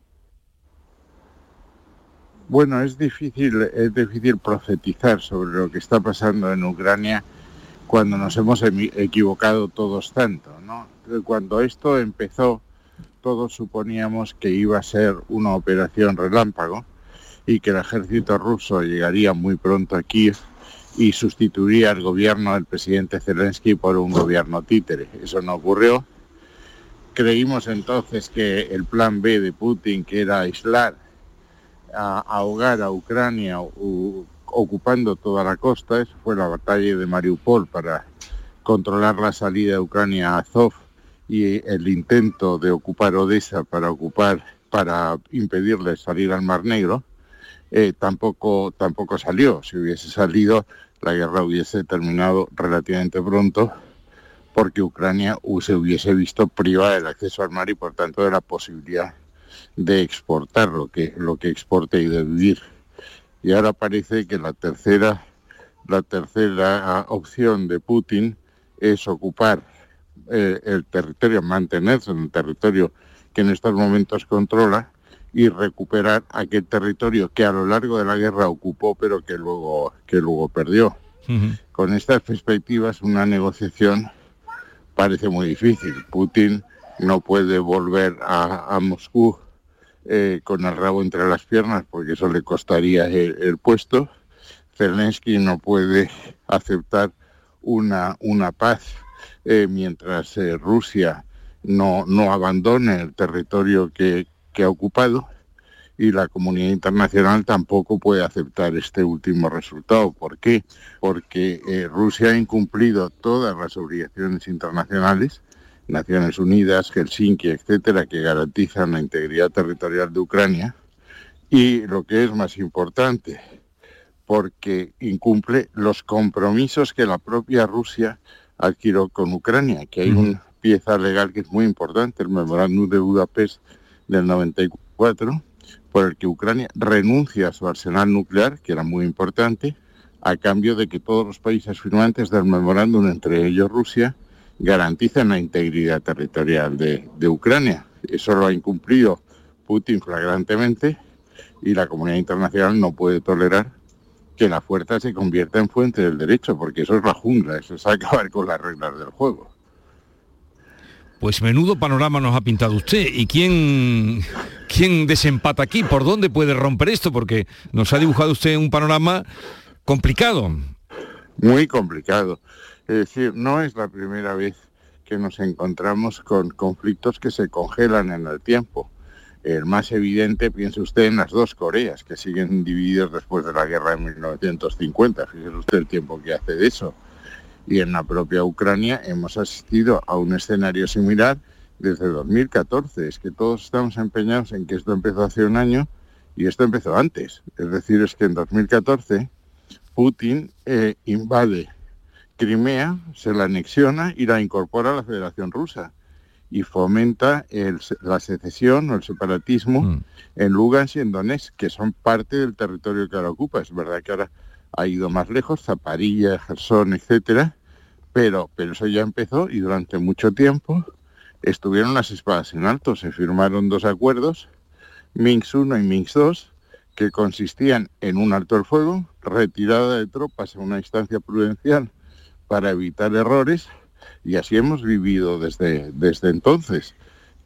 Bueno, es difícil, es difícil profetizar sobre lo que está pasando en Ucrania cuando nos hemos equivocado todos tanto, ¿no? Cuando esto empezó, todos suponíamos que iba a ser una operación relámpago y que el ejército ruso llegaría muy pronto a Kiev y sustituiría al gobierno del presidente Zelensky por un gobierno títere. Eso no ocurrió. Creímos entonces que el plan B de Putin, que era aislar, a, ahogar a Ucrania ocupando toda la costa, eso fue la batalla de Mariupol para controlar la salida de Ucrania a Azov y el intento de ocupar Odessa para ocupar para impedirle salir al Mar Negro, eh, tampoco, tampoco salió. Si hubiese salido, la guerra hubiese terminado relativamente pronto porque Ucrania se hubiese visto privada del acceso al mar y por tanto de la posibilidad de exportar lo que, lo que exporte y de vivir. Y ahora parece que la tercera, la tercera opción de Putin es ocupar eh, el territorio, mantenerse en el territorio que en estos momentos controla y recuperar aquel territorio que a lo largo de la guerra ocupó pero que luego, que luego perdió. Con estas perspectivas una negociación parece muy difícil. Putin no puede volver a, Moscú eh, con el rabo entre las piernas porque eso le costaría el, puesto. Zelensky no puede aceptar una, una paz eh, mientras eh, Rusia no, no abandone el territorio que, ha ocupado y la comunidad internacional tampoco puede aceptar este último resultado. ¿Por qué? Porque Rusia ha incumplido todas las obligaciones internacionales, Naciones Unidas, Helsinki, etcétera, que garantizan la integridad territorial de Ucrania. Y lo que es más importante, porque incumple los compromisos que la propia Rusia adquirió con Ucrania, que hay una pieza legal que es muy importante, el memorándum de Budapest del 94, por el que Ucrania renuncia a su arsenal nuclear, que era muy importante, a cambio de que todos los países firmantes del memorándum, entre ellos Rusia, garanticen la integridad territorial de, de Ucrania. Eso lo ha incumplido Putin flagrantemente y la comunidad internacional no puede tolerar que la fuerza se convierta en fuente del derecho, porque eso es la jungla, eso es acabar con las reglas del juego. Pues menudo panorama nos ha pintado usted. ¿Y quién, quién desempata aquí? ¿Por dónde puede romper esto? Porque nos ha dibujado usted un panorama complicado. Muy complicado. Es decir, no es la primera vez que nos encontramos con conflictos que se congelan en el tiempo. El más evidente, piense usted, en las dos Coreas, que siguen divididas después de la guerra de 1950. Fíjese usted el tiempo que hace de eso y en la propia Ucrania hemos asistido a un escenario similar desde 2014. Es que todos estamos empeñados en que esto empezó hace un año y esto empezó antes. Es decir, es que en 2014 Putin eh, invade Crimea, se la anexiona y la incorpora a la Federación Rusa y fomenta la secesión o el separatismo mm. en Lugansk y en Donetsk, que son parte del territorio que ahora ocupa. Es verdad que ahora ha ido más lejos, Zaparilla, Gerson, etcétera, pero, pero eso ya empezó y durante mucho tiempo estuvieron las espadas en alto. Se firmaron dos acuerdos, Minsk 1 y Minsk 2, que consistían en un alto el fuego, retirada de tropas a una instancia prudencial para evitar errores, y así hemos vivido desde, desde entonces.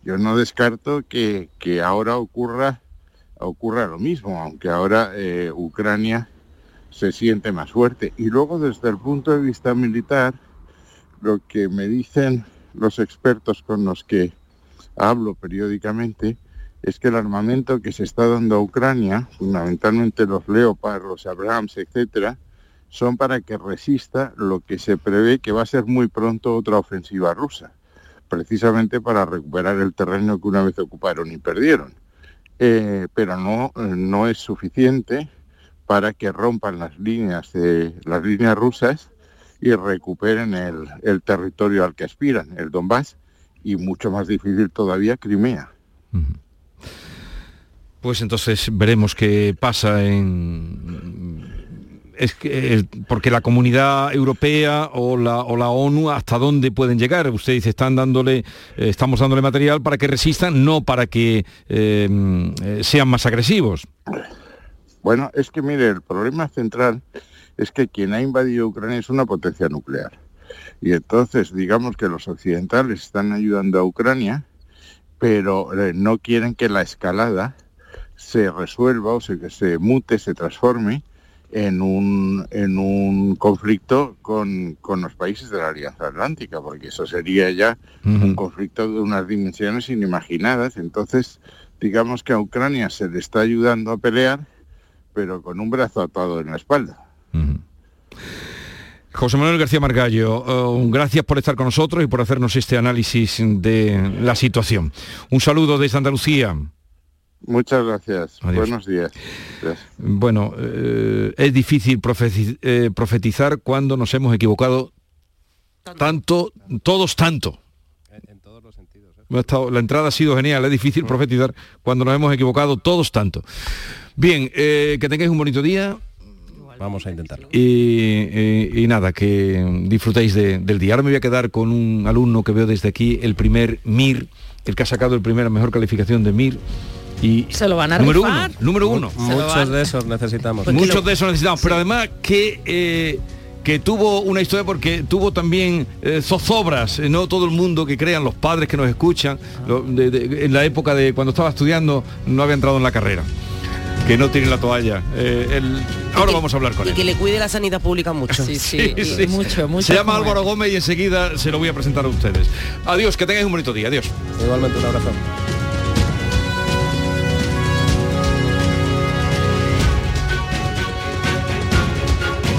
Yo no descarto que, que ahora ocurra, ocurra lo mismo, aunque ahora eh, Ucrania se siente más fuerte. Y luego desde el punto de vista militar, lo que me dicen los expertos con los que hablo periódicamente es que el armamento que se está dando a Ucrania, fundamentalmente los Leopard, los Abrams, etcétera, son para que resista lo que se prevé que va a ser muy pronto otra ofensiva rusa, precisamente para recuperar el terreno que una vez ocuparon y perdieron. Eh, pero no, no es suficiente para que rompan las líneas las líneas rusas y recuperen el, territorio al que aspiran, el Donbass, y mucho más difícil todavía, Crimea. Pues entonces veremos qué pasa en es que, porque la comunidad europea o la, o la ONU hasta dónde pueden llegar. Usted dice, están dándole, eh, estamos dándole material para que resistan, no para que eh, sean más agresivos. Bueno, es que mire, el problema central es que quien ha invadido Ucrania es una potencia nuclear. Y entonces, digamos que los occidentales están ayudando a Ucrania, pero eh, no quieren que la escalada se resuelva o se, que se mute, se transforme en un, en un conflicto con, los países de la Alianza Atlántica, porque eso sería ya un conflicto de unas dimensiones inimaginadas. Entonces, digamos que a Ucrania se le está ayudando a pelear, pero con un brazo atado en la espalda. José Manuel García Margallo, eh, gracias por estar con nosotros y por hacernos este análisis de la situación. Un saludo desde Andalucía. Muchas gracias. Buenos días. Bueno, eh, es difícil eh, profetizar cuando nos hemos equivocado tanto, todos tanto. En, todos los sentidos. La entrada ha sido genial, es difícil profetizar cuando nos hemos equivocado todos tanto. Bien, que tengáis un bonito día. Vamos a intentarlo. Y, nada, que disfrutéis del día. Ahora me voy a quedar con un alumno que veo desde aquí, el primer MIR, el que ha sacado el primer mejor calificación de MIR. Y se lo van a número uno, número uno. Muchos de esos necesitamos. Muchos de esos necesitamos, pero además que eh, que tuvo una historia porque tuvo también eh, zozobras, eh, no todo el mundo que crean, los padres que nos escuchan, en la época de cuando estaba estudiando no había entrado en la carrera que no tiene la toalla. Eh, ahora vamos a hablar con él. Y que le cuide la sanidad pública mucho. Sí, sí, mucho, mucho. Se llama Álvaro Gómez y enseguida se lo voy a presentar a ustedes. Adiós, que tengáis un bonito día. Adiós. Igualmente un abrazo.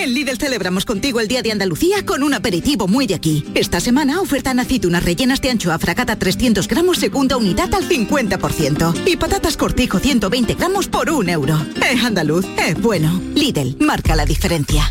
En Lidl celebramos contigo el Día de Andalucía con un aperitivo muy de aquí. Esta semana oferta aceitunas rellenas de anchoa fracata 300 gramos segunda unidad al 50%. Y patatas cortijo 120 gramos por un euro. Es andaluz, es bueno. Lidl, marca la diferencia.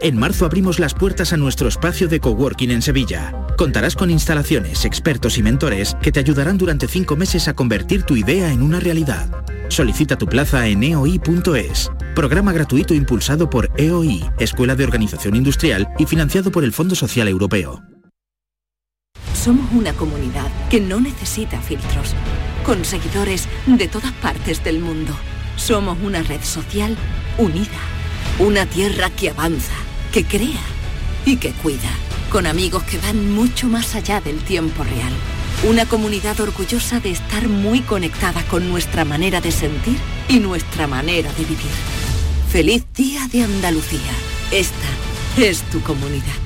En marzo abrimos las puertas a nuestro espacio de coworking en Sevilla. Contarás con instalaciones, expertos y mentores que te ayudarán durante cinco meses a convertir tu idea en una realidad. Solicita tu plaza en eoi.es. Programa gratuito impulsado por EOI, Escuela de Organización Industrial y financiado por el Fondo Social Europeo. Somos una comunidad que no necesita filtros, con seguidores de todas partes del mundo. Somos una red social unida, una tierra que avanza que crea y que cuida, con amigos que van mucho más allá del tiempo real. Una comunidad orgullosa de estar muy conectada con nuestra manera de sentir y nuestra manera de vivir. Feliz Día de Andalucía. Esta es tu comunidad.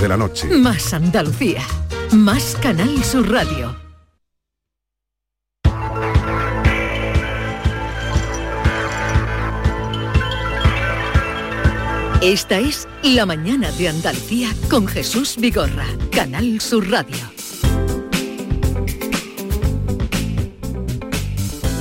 de la noche. Más Andalucía. Más Canal Sur Radio. Esta es La mañana de Andalucía con Jesús Vigorra, Canal Sur Radio.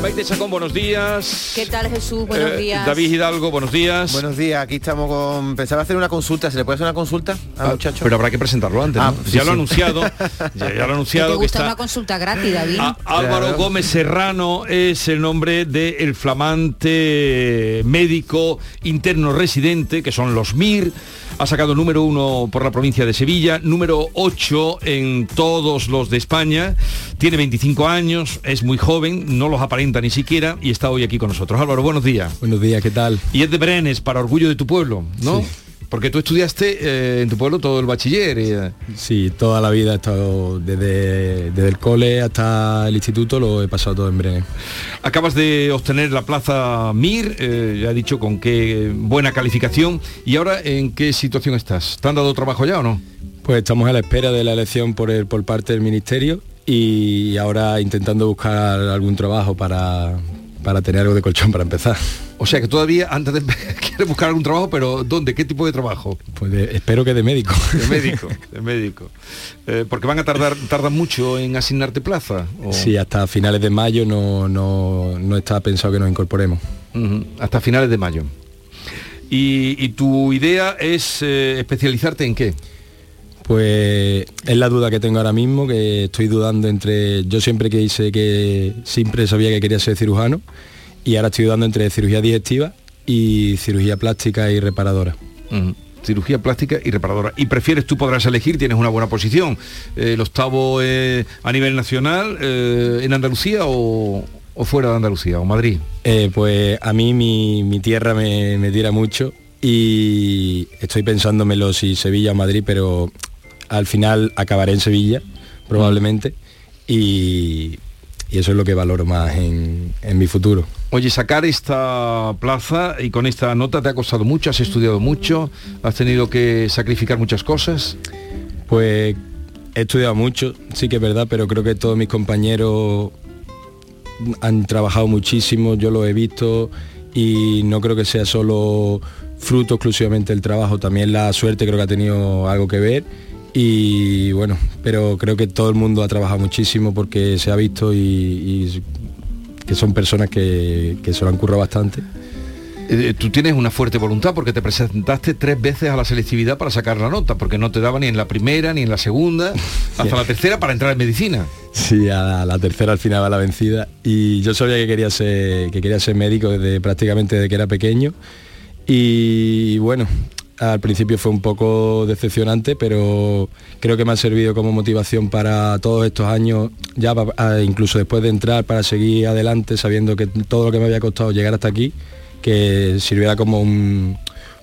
Maite Chacón, buenos días. ¿Qué tal Jesús? Buenos Eh, días. David Hidalgo, buenos días. Buenos días, aquí estamos con... Pensaba hacer una consulta, ¿se le puede hacer una consulta al Ah, muchacho? Pero habrá que presentarlo antes. Ah, ¿no? sí, ya lo ha anunciado. ya, ya lo ha ¿Te anunciado que gusta está. una consulta gratis, David? Álvaro Claro. Gómez Serrano es el nombre del flamante médico interno residente, que son los MIR. Ha sacado número uno por la provincia de Sevilla, número 8 en todos los de España. Tiene 25 años, es muy joven, no los aparenta ni siquiera y está hoy aquí con nosotros. Álvaro, buenos días. Buenos días, ¿qué tal? Y es de Brenes, para orgullo de tu pueblo, ¿no? Sí. Porque tú estudiaste eh, en tu pueblo todo el bachiller. eh, Sí, toda la vida he estado desde, desde el cole hasta el instituto, lo he pasado todo en Brenes. Acabas de obtener la plaza MIR, eh, ya he dicho con qué buena calificación. ¿Y ahora en qué situación estás? ¿Te han dado trabajo ya o no? Pues estamos a la espera de la elección por, el- por parte del ministerio y ahora intentando buscar algún trabajo para, para tener algo de colchón para empezar. O sea que todavía antes de buscar algún trabajo, pero ¿dónde? ¿Qué tipo de trabajo? Pues de- espero que de médico. De médico, de médico. Eh, porque van a tardar, tardan mucho en asignarte plaza. o- Sí, hasta finales de mayo no, no, no está pensado que nos incorporemos. Hasta finales de mayo. Y, y tu idea es eh, especializarte en qué? Pues es la duda que tengo ahora mismo, que estoy dudando entre... Yo siempre que hice que siempre sabía que quería ser cirujano y ahora estoy dudando entre cirugía digestiva y cirugía plástica y reparadora. Cirugía plástica y reparadora. ¿Y prefieres, tú podrás elegir, tienes una buena posición, eh, el octavo eh, a nivel nacional eh, en Andalucía o, o fuera de Andalucía, o Madrid? Eh, pues a mí mi, mi tierra me, me tira mucho y estoy pensándomelo si Sevilla o Madrid, pero al final acabaré en Sevilla, probablemente, y, y eso es lo que valoro más en, en mi futuro. Oye, sacar esta plaza y con esta nota te ha costado mucho, has estudiado mucho, has tenido que sacrificar muchas cosas. Pues he estudiado mucho, sí que es verdad, pero creo que todos mis compañeros han trabajado muchísimo, yo lo he visto y no creo que sea solo fruto exclusivamente del trabajo, también la suerte creo que ha tenido algo que ver y bueno, pero creo que todo el mundo ha trabajado muchísimo porque se ha visto y, y que son personas que, que se lo han currado bastante. Eh, tú tienes una fuerte voluntad porque te presentaste tres veces a la selectividad para sacar la nota, porque no te daba ni en la primera, ni en la segunda, hasta la tercera para entrar en medicina. Sí, a la, la tercera al final va la vencida. Y yo sabía que quería ser, que quería ser médico desde prácticamente desde que era pequeño. Y bueno, al principio fue un poco decepcionante, pero creo que me ha servido como motivación para todos estos años, ya incluso después de entrar, para seguir adelante, sabiendo que todo lo que me había costado llegar hasta aquí, que sirviera como un,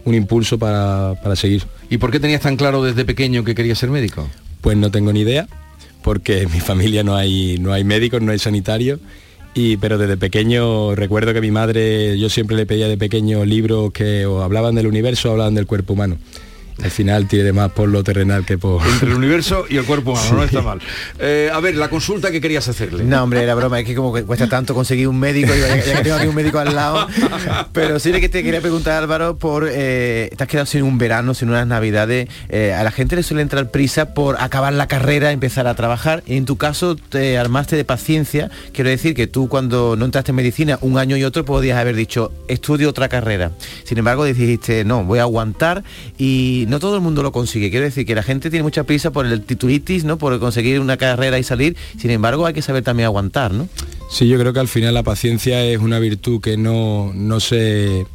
un impulso para, para seguir. ¿Y por qué tenías tan claro desde pequeño que querías ser médico? Pues no tengo ni idea, porque en mi familia no hay, no hay médicos, no hay sanitarios. Y, pero desde pequeño recuerdo que mi madre, yo siempre le pedía de pequeño libros que o hablaban del universo o hablaban del cuerpo humano. Al final tiene más por lo terrenal que por... Entre el universo y el cuerpo humano, no está mal. Eh, a ver, la consulta que querías hacerle. No, hombre, era broma, es que como que cuesta tanto conseguir un médico, ya, ya que tengo aquí un médico al lado. Pero sí que te quería preguntar, Álvaro, por eh, te has quedado sin un verano, sin unas navidades. eh, a la gente le suele entrar prisa por acabar la carrera, empezar a trabajar. Y en tu caso te armaste de paciencia. Quiero decir que tú cuando no entraste en medicina, un año y otro podías haber dicho, estudio otra carrera. Sin embargo, dijiste, no, voy a aguantar y no todo el mundo lo consigue. Quiero decir que la gente tiene mucha prisa por el titulitis, ¿no? Por conseguir una carrera y salir. Sin embargo, hay que saber también aguantar, ¿no? Sí, yo creo que al final la paciencia es una virtud que no, no se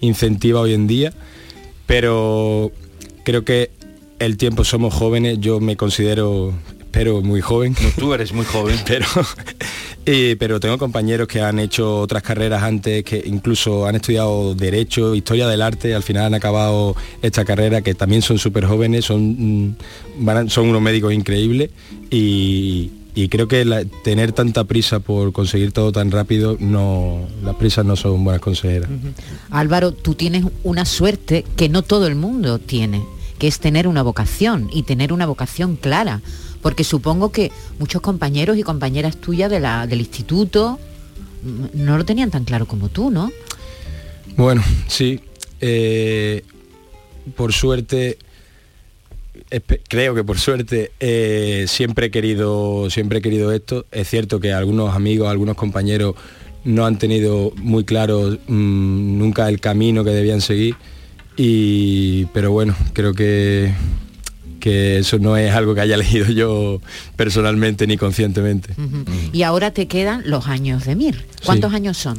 incentiva hoy en día, pero creo que el tiempo somos jóvenes, yo me considero, espero, muy joven. tú eres muy joven. pero, eh, pero tengo compañeros que han hecho otras carreras antes, que incluso han estudiado Derecho, Historia del Arte, al final han acabado esta carrera, que también son súper jóvenes, son, mm, van son unos médicos increíbles y, y creo que la- tener tanta prisa por conseguir todo tan rápido, no, las prisas no son buenas consejeras. Álvaro, tú tienes una suerte que no todo el mundo tiene, que es tener una vocación y tener una vocación clara. Porque supongo que muchos compañeros y compañeras tuyas de la- del instituto no lo tenían tan claro como tú, ¿no? Bueno, sí. eh, por suerte, creo que por suerte eh, siempre he querido siempre he querido esto es cierto que algunos amigos algunos compañeros no han tenido muy claro mm, nunca el camino que debían seguir y pero bueno creo que que eso no es algo que haya elegido yo personalmente ni conscientemente. Y ahora te quedan los años de MIR. ¿Cuántos años son?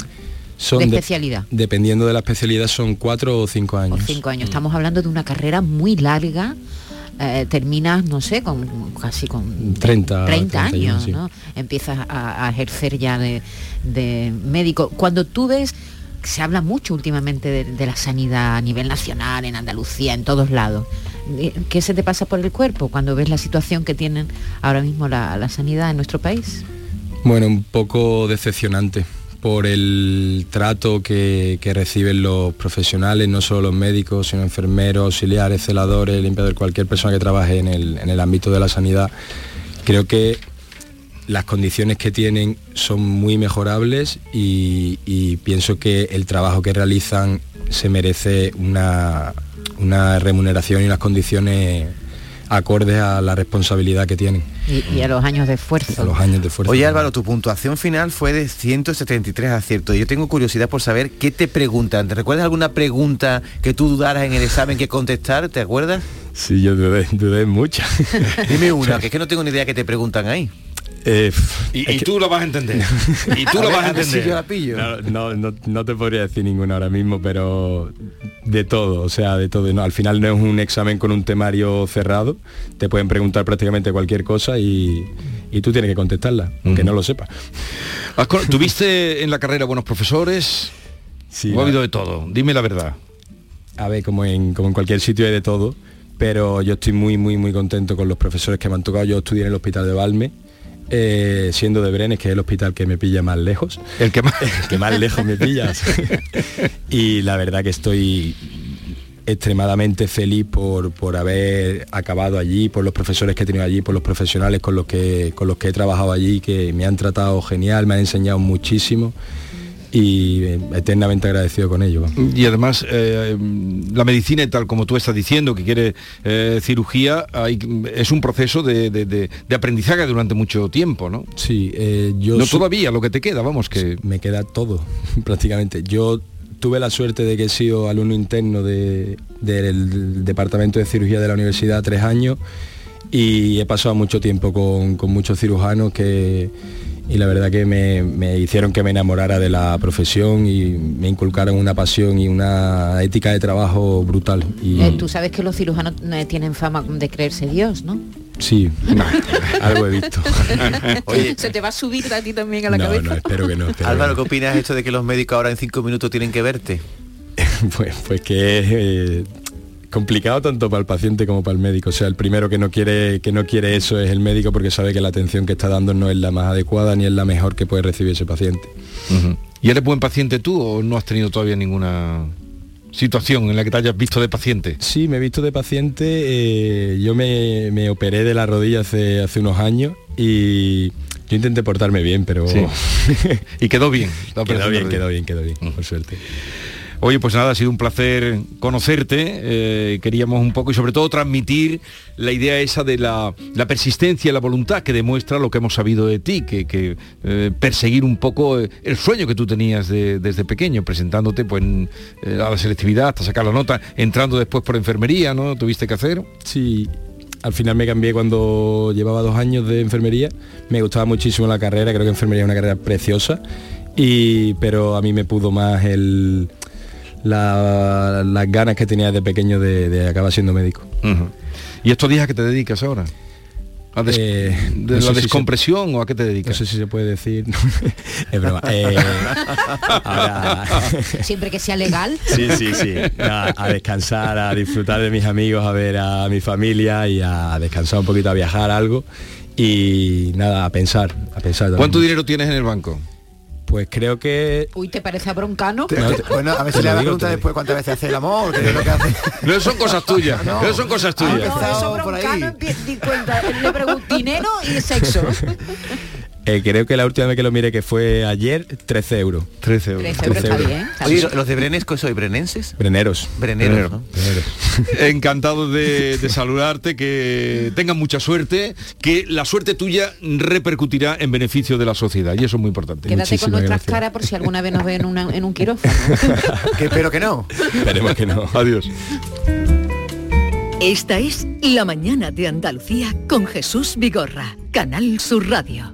Son de especialidad. dependiendo de la especialidad son cuatro o cinco años. cinco años. Estamos hablando de una carrera muy larga eh, terminas, no sé, con casi con 30, 30 años, ¿no? Empiezas a, ejercer ya de, médico. Cuando tú ves, se habla mucho últimamente de, la sanidad a nivel nacional, en Andalucía, en todos lados. ¿Qué se te pasa por el cuerpo cuando ves la situación que tienen ahora mismo la sanidad en nuestro país? Bueno, un poco decepcionante por el trato que, reciben los profesionales, no solo los médicos, sino enfermeros, auxiliares, celadores, limpiadores, cualquier persona que trabaje en el, ámbito de la sanidad. Creo que las condiciones que tienen son muy mejorables y, y pienso que el trabajo que realizan se merece una, una remuneración y unas condiciones acordes a la responsabilidad que tienen. Y, a los años de esfuerzo. A los años de esfuerzo. Oye Álvaro, tu puntuación final fue de 173 aciertos. Yo tengo curiosidad por saber qué te preguntan. ¿Te recuerdas alguna pregunta que tú dudaras en el examen que contestar? ¿Te acuerdas? Sí, yo dudé, dudé muchas. Dime una, que es que no tengo ni idea que te preguntan ahí. Eh, y, tú lo vas a entender. y tú lo vas a entender. yo la pillo. No, no, te podría decir ninguna ahora mismo, pero de todo, o sea, de todo. No, al final no es un examen con un temario cerrado. Te pueden preguntar prácticamente cualquier cosa y, tú tienes que contestarla, aunque no lo sepas. ¿Tuviste en la carrera buenos profesores? Sí. ha habido de todo? Dime la verdad. A ver, como en, como en cualquier sitio hay de todo, pero yo estoy muy, muy, muy contento con los profesores que me han tocado. Yo estudié en el hospital de Valme eh, siendo de Brenes, que es el hospital que me pilla más lejos. El que más, que más lejos me pillas. y la verdad que estoy extremadamente feliz por, por haber acabado allí, por los profesores que he tenido allí, por los profesionales con los que, con los que he trabajado allí, que me han tratado genial, me han enseñado muchísimo y eh, eternamente agradecido con ello. Y además, eh, la medicina, tal como tú estás diciendo, que quiere eh, cirugía, es un proceso de, aprendizaje durante mucho tiempo, ¿no? Sí, yo... No todavía, lo que te queda, vamos, que... Me queda todo, prácticamente. Yo tuve la suerte de que he sido alumno interno del Departamento de Cirugía de la Universidad tres años y he pasado mucho tiempo con, con muchos cirujanos que y la verdad que me, hicieron que me enamorara de la profesión y me inculcaron una pasión y una ética de trabajo brutal. Y... Eh, tú sabes que los cirujanos eh, tienen fama de creerse Dios, ¿no? Sí, algo he visto. ¿Se te va a subir a ti también a la cabeza? No, espero que no. Álvaro, ¿qué opinas esto de que los médicos ahora en cinco minutos tienen que verte? pues, pues que eh, complicado tanto para el paciente como para el médico. O sea, el primero que no quiere que no quiere eso es el médico porque sabe que la atención que está dando no es la más adecuada ni es la mejor que puede recibir ese paciente. ¿Y eres buen paciente tú o no has tenido todavía ninguna situación en la que te hayas visto de paciente? Sí, me he visto de paciente. Eh, yo me, operé de la rodilla hace, hace unos años y yo intenté portarme bien, pero... y quedó bien. Quedó bien, quedó bien, quedó bien, por suerte. Oye, pues nada, ha sido un placer conocerte. Eh, queríamos un poco y sobre todo transmitir la idea esa de la, persistencia y la voluntad que demuestra lo que hemos sabido de ti, que, eh, perseguir un poco eh, el sueño que tú tenías desde pequeño, presentándote pues, a la selectividad hasta sacar la nota, entrando después por enfermería, ¿no? ¿Tuviste que hacer? Sí, al final me cambié cuando llevaba dos años de enfermería. Me gustaba muchísimo la carrera, creo que enfermería es una carrera preciosa. Y, pero a mí me pudo más el, las ganas que tenía de pequeño de, acabar siendo médico. ¿Y estos días a qué te dedicas ahora? ¿A eh, ¿De la descompresión o a qué te dedicas? No sé si se puede decir. es broma. Eh, Siempre que sea legal. sí, sí, sí. a descansar, a disfrutar de mis amigos, a ver a mi familia y a descansar un poquito, a viajar algo. Y nada, a pensar, a pensar. ¿Cuánto dinero tienes en el banco? Pues creo que... Uy, ¿te parece a broncano? bueno, a ver si le la pregunta después cuántas veces hace el amor, que es lo que hace. No son cosas tuyas, no, son cosas tuyas. Ah, no, eso broncano por ahí. di cuenta, le pregunto dinero y sexo. Eh, creo que la última vez que lo miré, que fue ayer, 13 euros. 13 euros. 13 euros está bien. está Oye, bien. los de Brenes, ¿qué soy? ¿Brenenses? Breneros. Breneros, ¿no? Encantado de, de saludarte, que tengan mucha suerte, que la suerte tuya repercutirá en beneficio de la sociedad y eso es muy importante. Quédate con nuestras caras por si alguna vez nos ven una- en un quirófano. que espero que no. Esperemos que no. Adiós. Esta es La Mañana de Andalucía con Jesús Vigorra, Canal Sur Radio.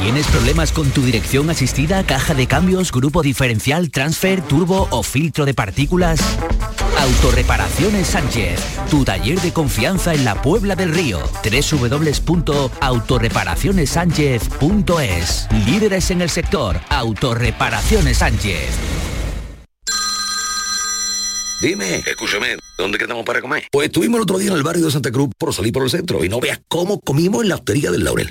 ¿Tienes problemas con tu dirección asistida, caja de cambios, grupo diferencial, transfer, turbo o filtro de partículas? Autorreparaciones Sánchez, tu taller de confianza en la Puebla del Río. www.autorreparacionessánchez.es Líderes en el sector, Autorreparaciones Sánchez. Dime, escúchame, ¿dónde quedamos para comer? Pues estuvimos el otro día en el barrio de Santa Cruz por salir por el centro y no veas cómo comimos en la hostería del Laurel.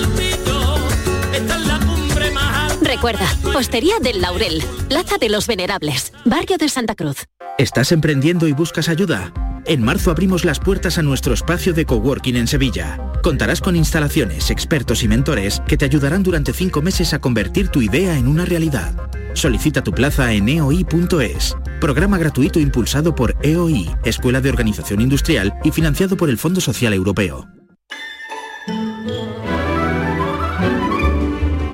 Recuerda, Postería del Laurel, Plaza de los Venerables, Barrio de Santa Cruz. ¿Estás emprendiendo y buscas ayuda? En marzo abrimos las puertas a nuestro espacio de coworking en Sevilla. Contarás con instalaciones, expertos y mentores que te ayudarán durante cinco meses a convertir tu idea en una realidad. Solicita tu plaza en eoi.es. Programa gratuito impulsado por EOI, Escuela de Organización Industrial y financiado por el Fondo Social Europeo.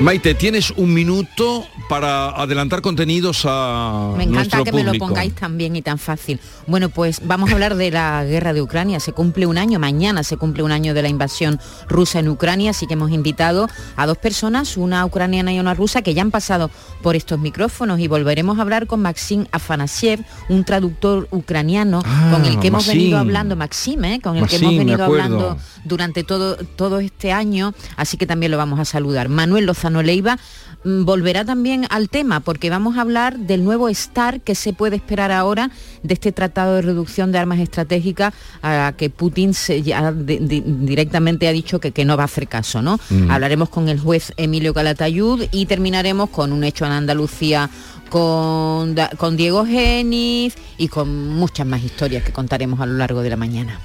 Maite, tienes un minuto para adelantar contenidos a Me encanta nuestro que me lo pongáis tan bien y tan fácil. Bueno, pues vamos a hablar de la guerra de Ucrania. Se cumple un año, mañana se cumple un año de la invasión rusa en Ucrania, así que hemos invitado a dos personas, una ucraniana y una rusa, que ya han pasado por estos micrófonos y volveremos a hablar con Maxim Afanasiev, un traductor ucraniano Ah, con el que hemos Maxim. venido hablando, Maxime, ¿eh? con el que Maxim, hemos venido hablando durante todo, todo este año, así que también lo vamos a saludar. Manuel Lozano Leiva mm, volverá también al tema porque vamos a hablar del nuevo STAR que se puede esperar ahora de este tratado de reducción de armas estratégicas a que Putin se- ya de- de- directamente ha dicho que, que no va a hacer caso, ¿no? Mm. Hablaremos con el juez Emilio Calatayud y terminaremos con un hecho en Andalucía con, con Diego Genis y con muchas más historias que contaremos a lo largo de la mañana.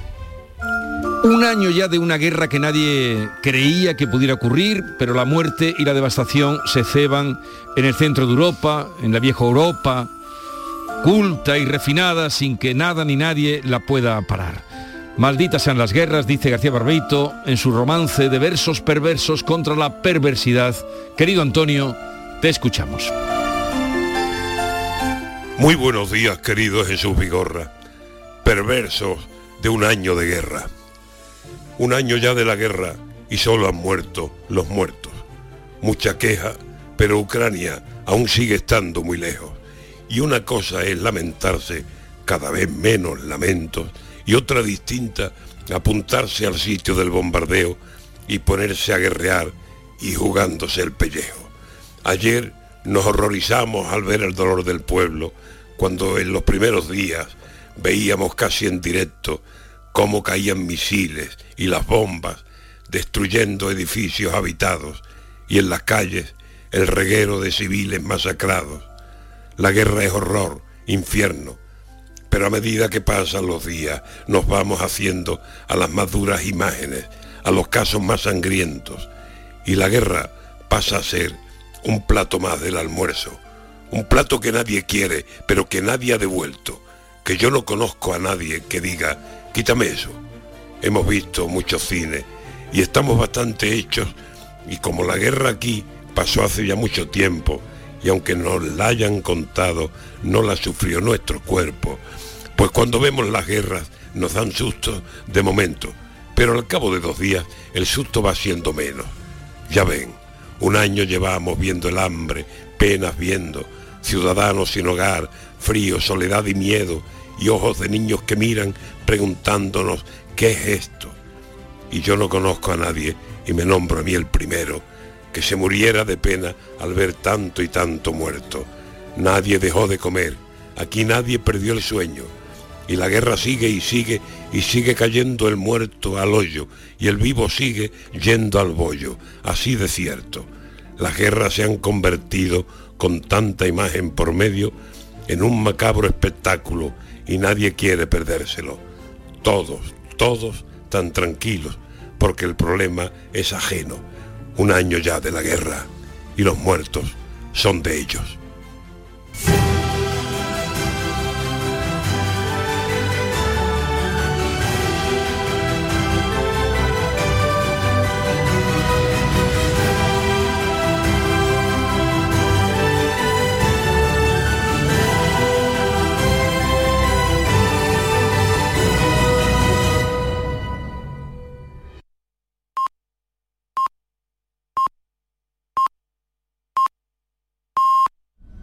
Un año ya de una guerra que nadie creía que pudiera ocurrir, pero la muerte y la devastación se ceban en el centro de Europa, en la vieja Europa, culta y refinada sin que nada ni nadie la pueda parar. Malditas sean las guerras, dice García Barbeito en su romance de versos perversos contra la perversidad. Querido Antonio, te escuchamos. Muy buenos días, querido Jesús Vigorra. Perversos de un año de guerra. Un año ya de la guerra y solo han muerto los muertos. Mucha queja, pero Ucrania aún sigue estando muy lejos. Y una cosa es lamentarse, cada vez menos lamentos, y otra distinta, apuntarse al sitio del bombardeo y ponerse a guerrear y jugándose el pellejo. Ayer nos horrorizamos al ver el dolor del pueblo cuando en los primeros días veíamos casi en directo cómo caían misiles y las bombas destruyendo edificios habitados y en las calles el reguero de civiles masacrados. La guerra es horror, infierno, pero a medida que pasan los días nos vamos haciendo a las más duras imágenes, a los casos más sangrientos, y la guerra pasa a ser un plato más del almuerzo, un plato que nadie quiere, pero que nadie ha devuelto, que yo no conozco a nadie que diga, quítame eso. Hemos visto muchos cines y estamos bastante hechos y como la guerra aquí pasó hace ya mucho tiempo y aunque nos la hayan contado, no la sufrió nuestro cuerpo, Pues cuando vemos las guerras nos dan sustos de momento, pero al cabo de dos días el susto va siendo menos. Ya ven, un año llevamos viendo el hambre, penas viendo, ciudadanos sin hogar, frío, soledad y miedo, y ojos de niños que miran preguntándonos, ¿qué es esto? Y yo no conozco a nadie, y me nombro a mí el primero, que se muriera de pena al ver tanto y tanto muerto. Nadie dejó de comer, aquí nadie perdió el sueño, y la guerra sigue y sigue y sigue cayendo el muerto al hoyo y el vivo sigue yendo al bollo, así de cierto. Las guerras se han convertido con tanta imagen por medio en un macabro espectáculo y nadie quiere perdérselo. Todos, todos tan tranquilos porque el problema es ajeno. Un año ya de la guerra y los muertos son de ellos.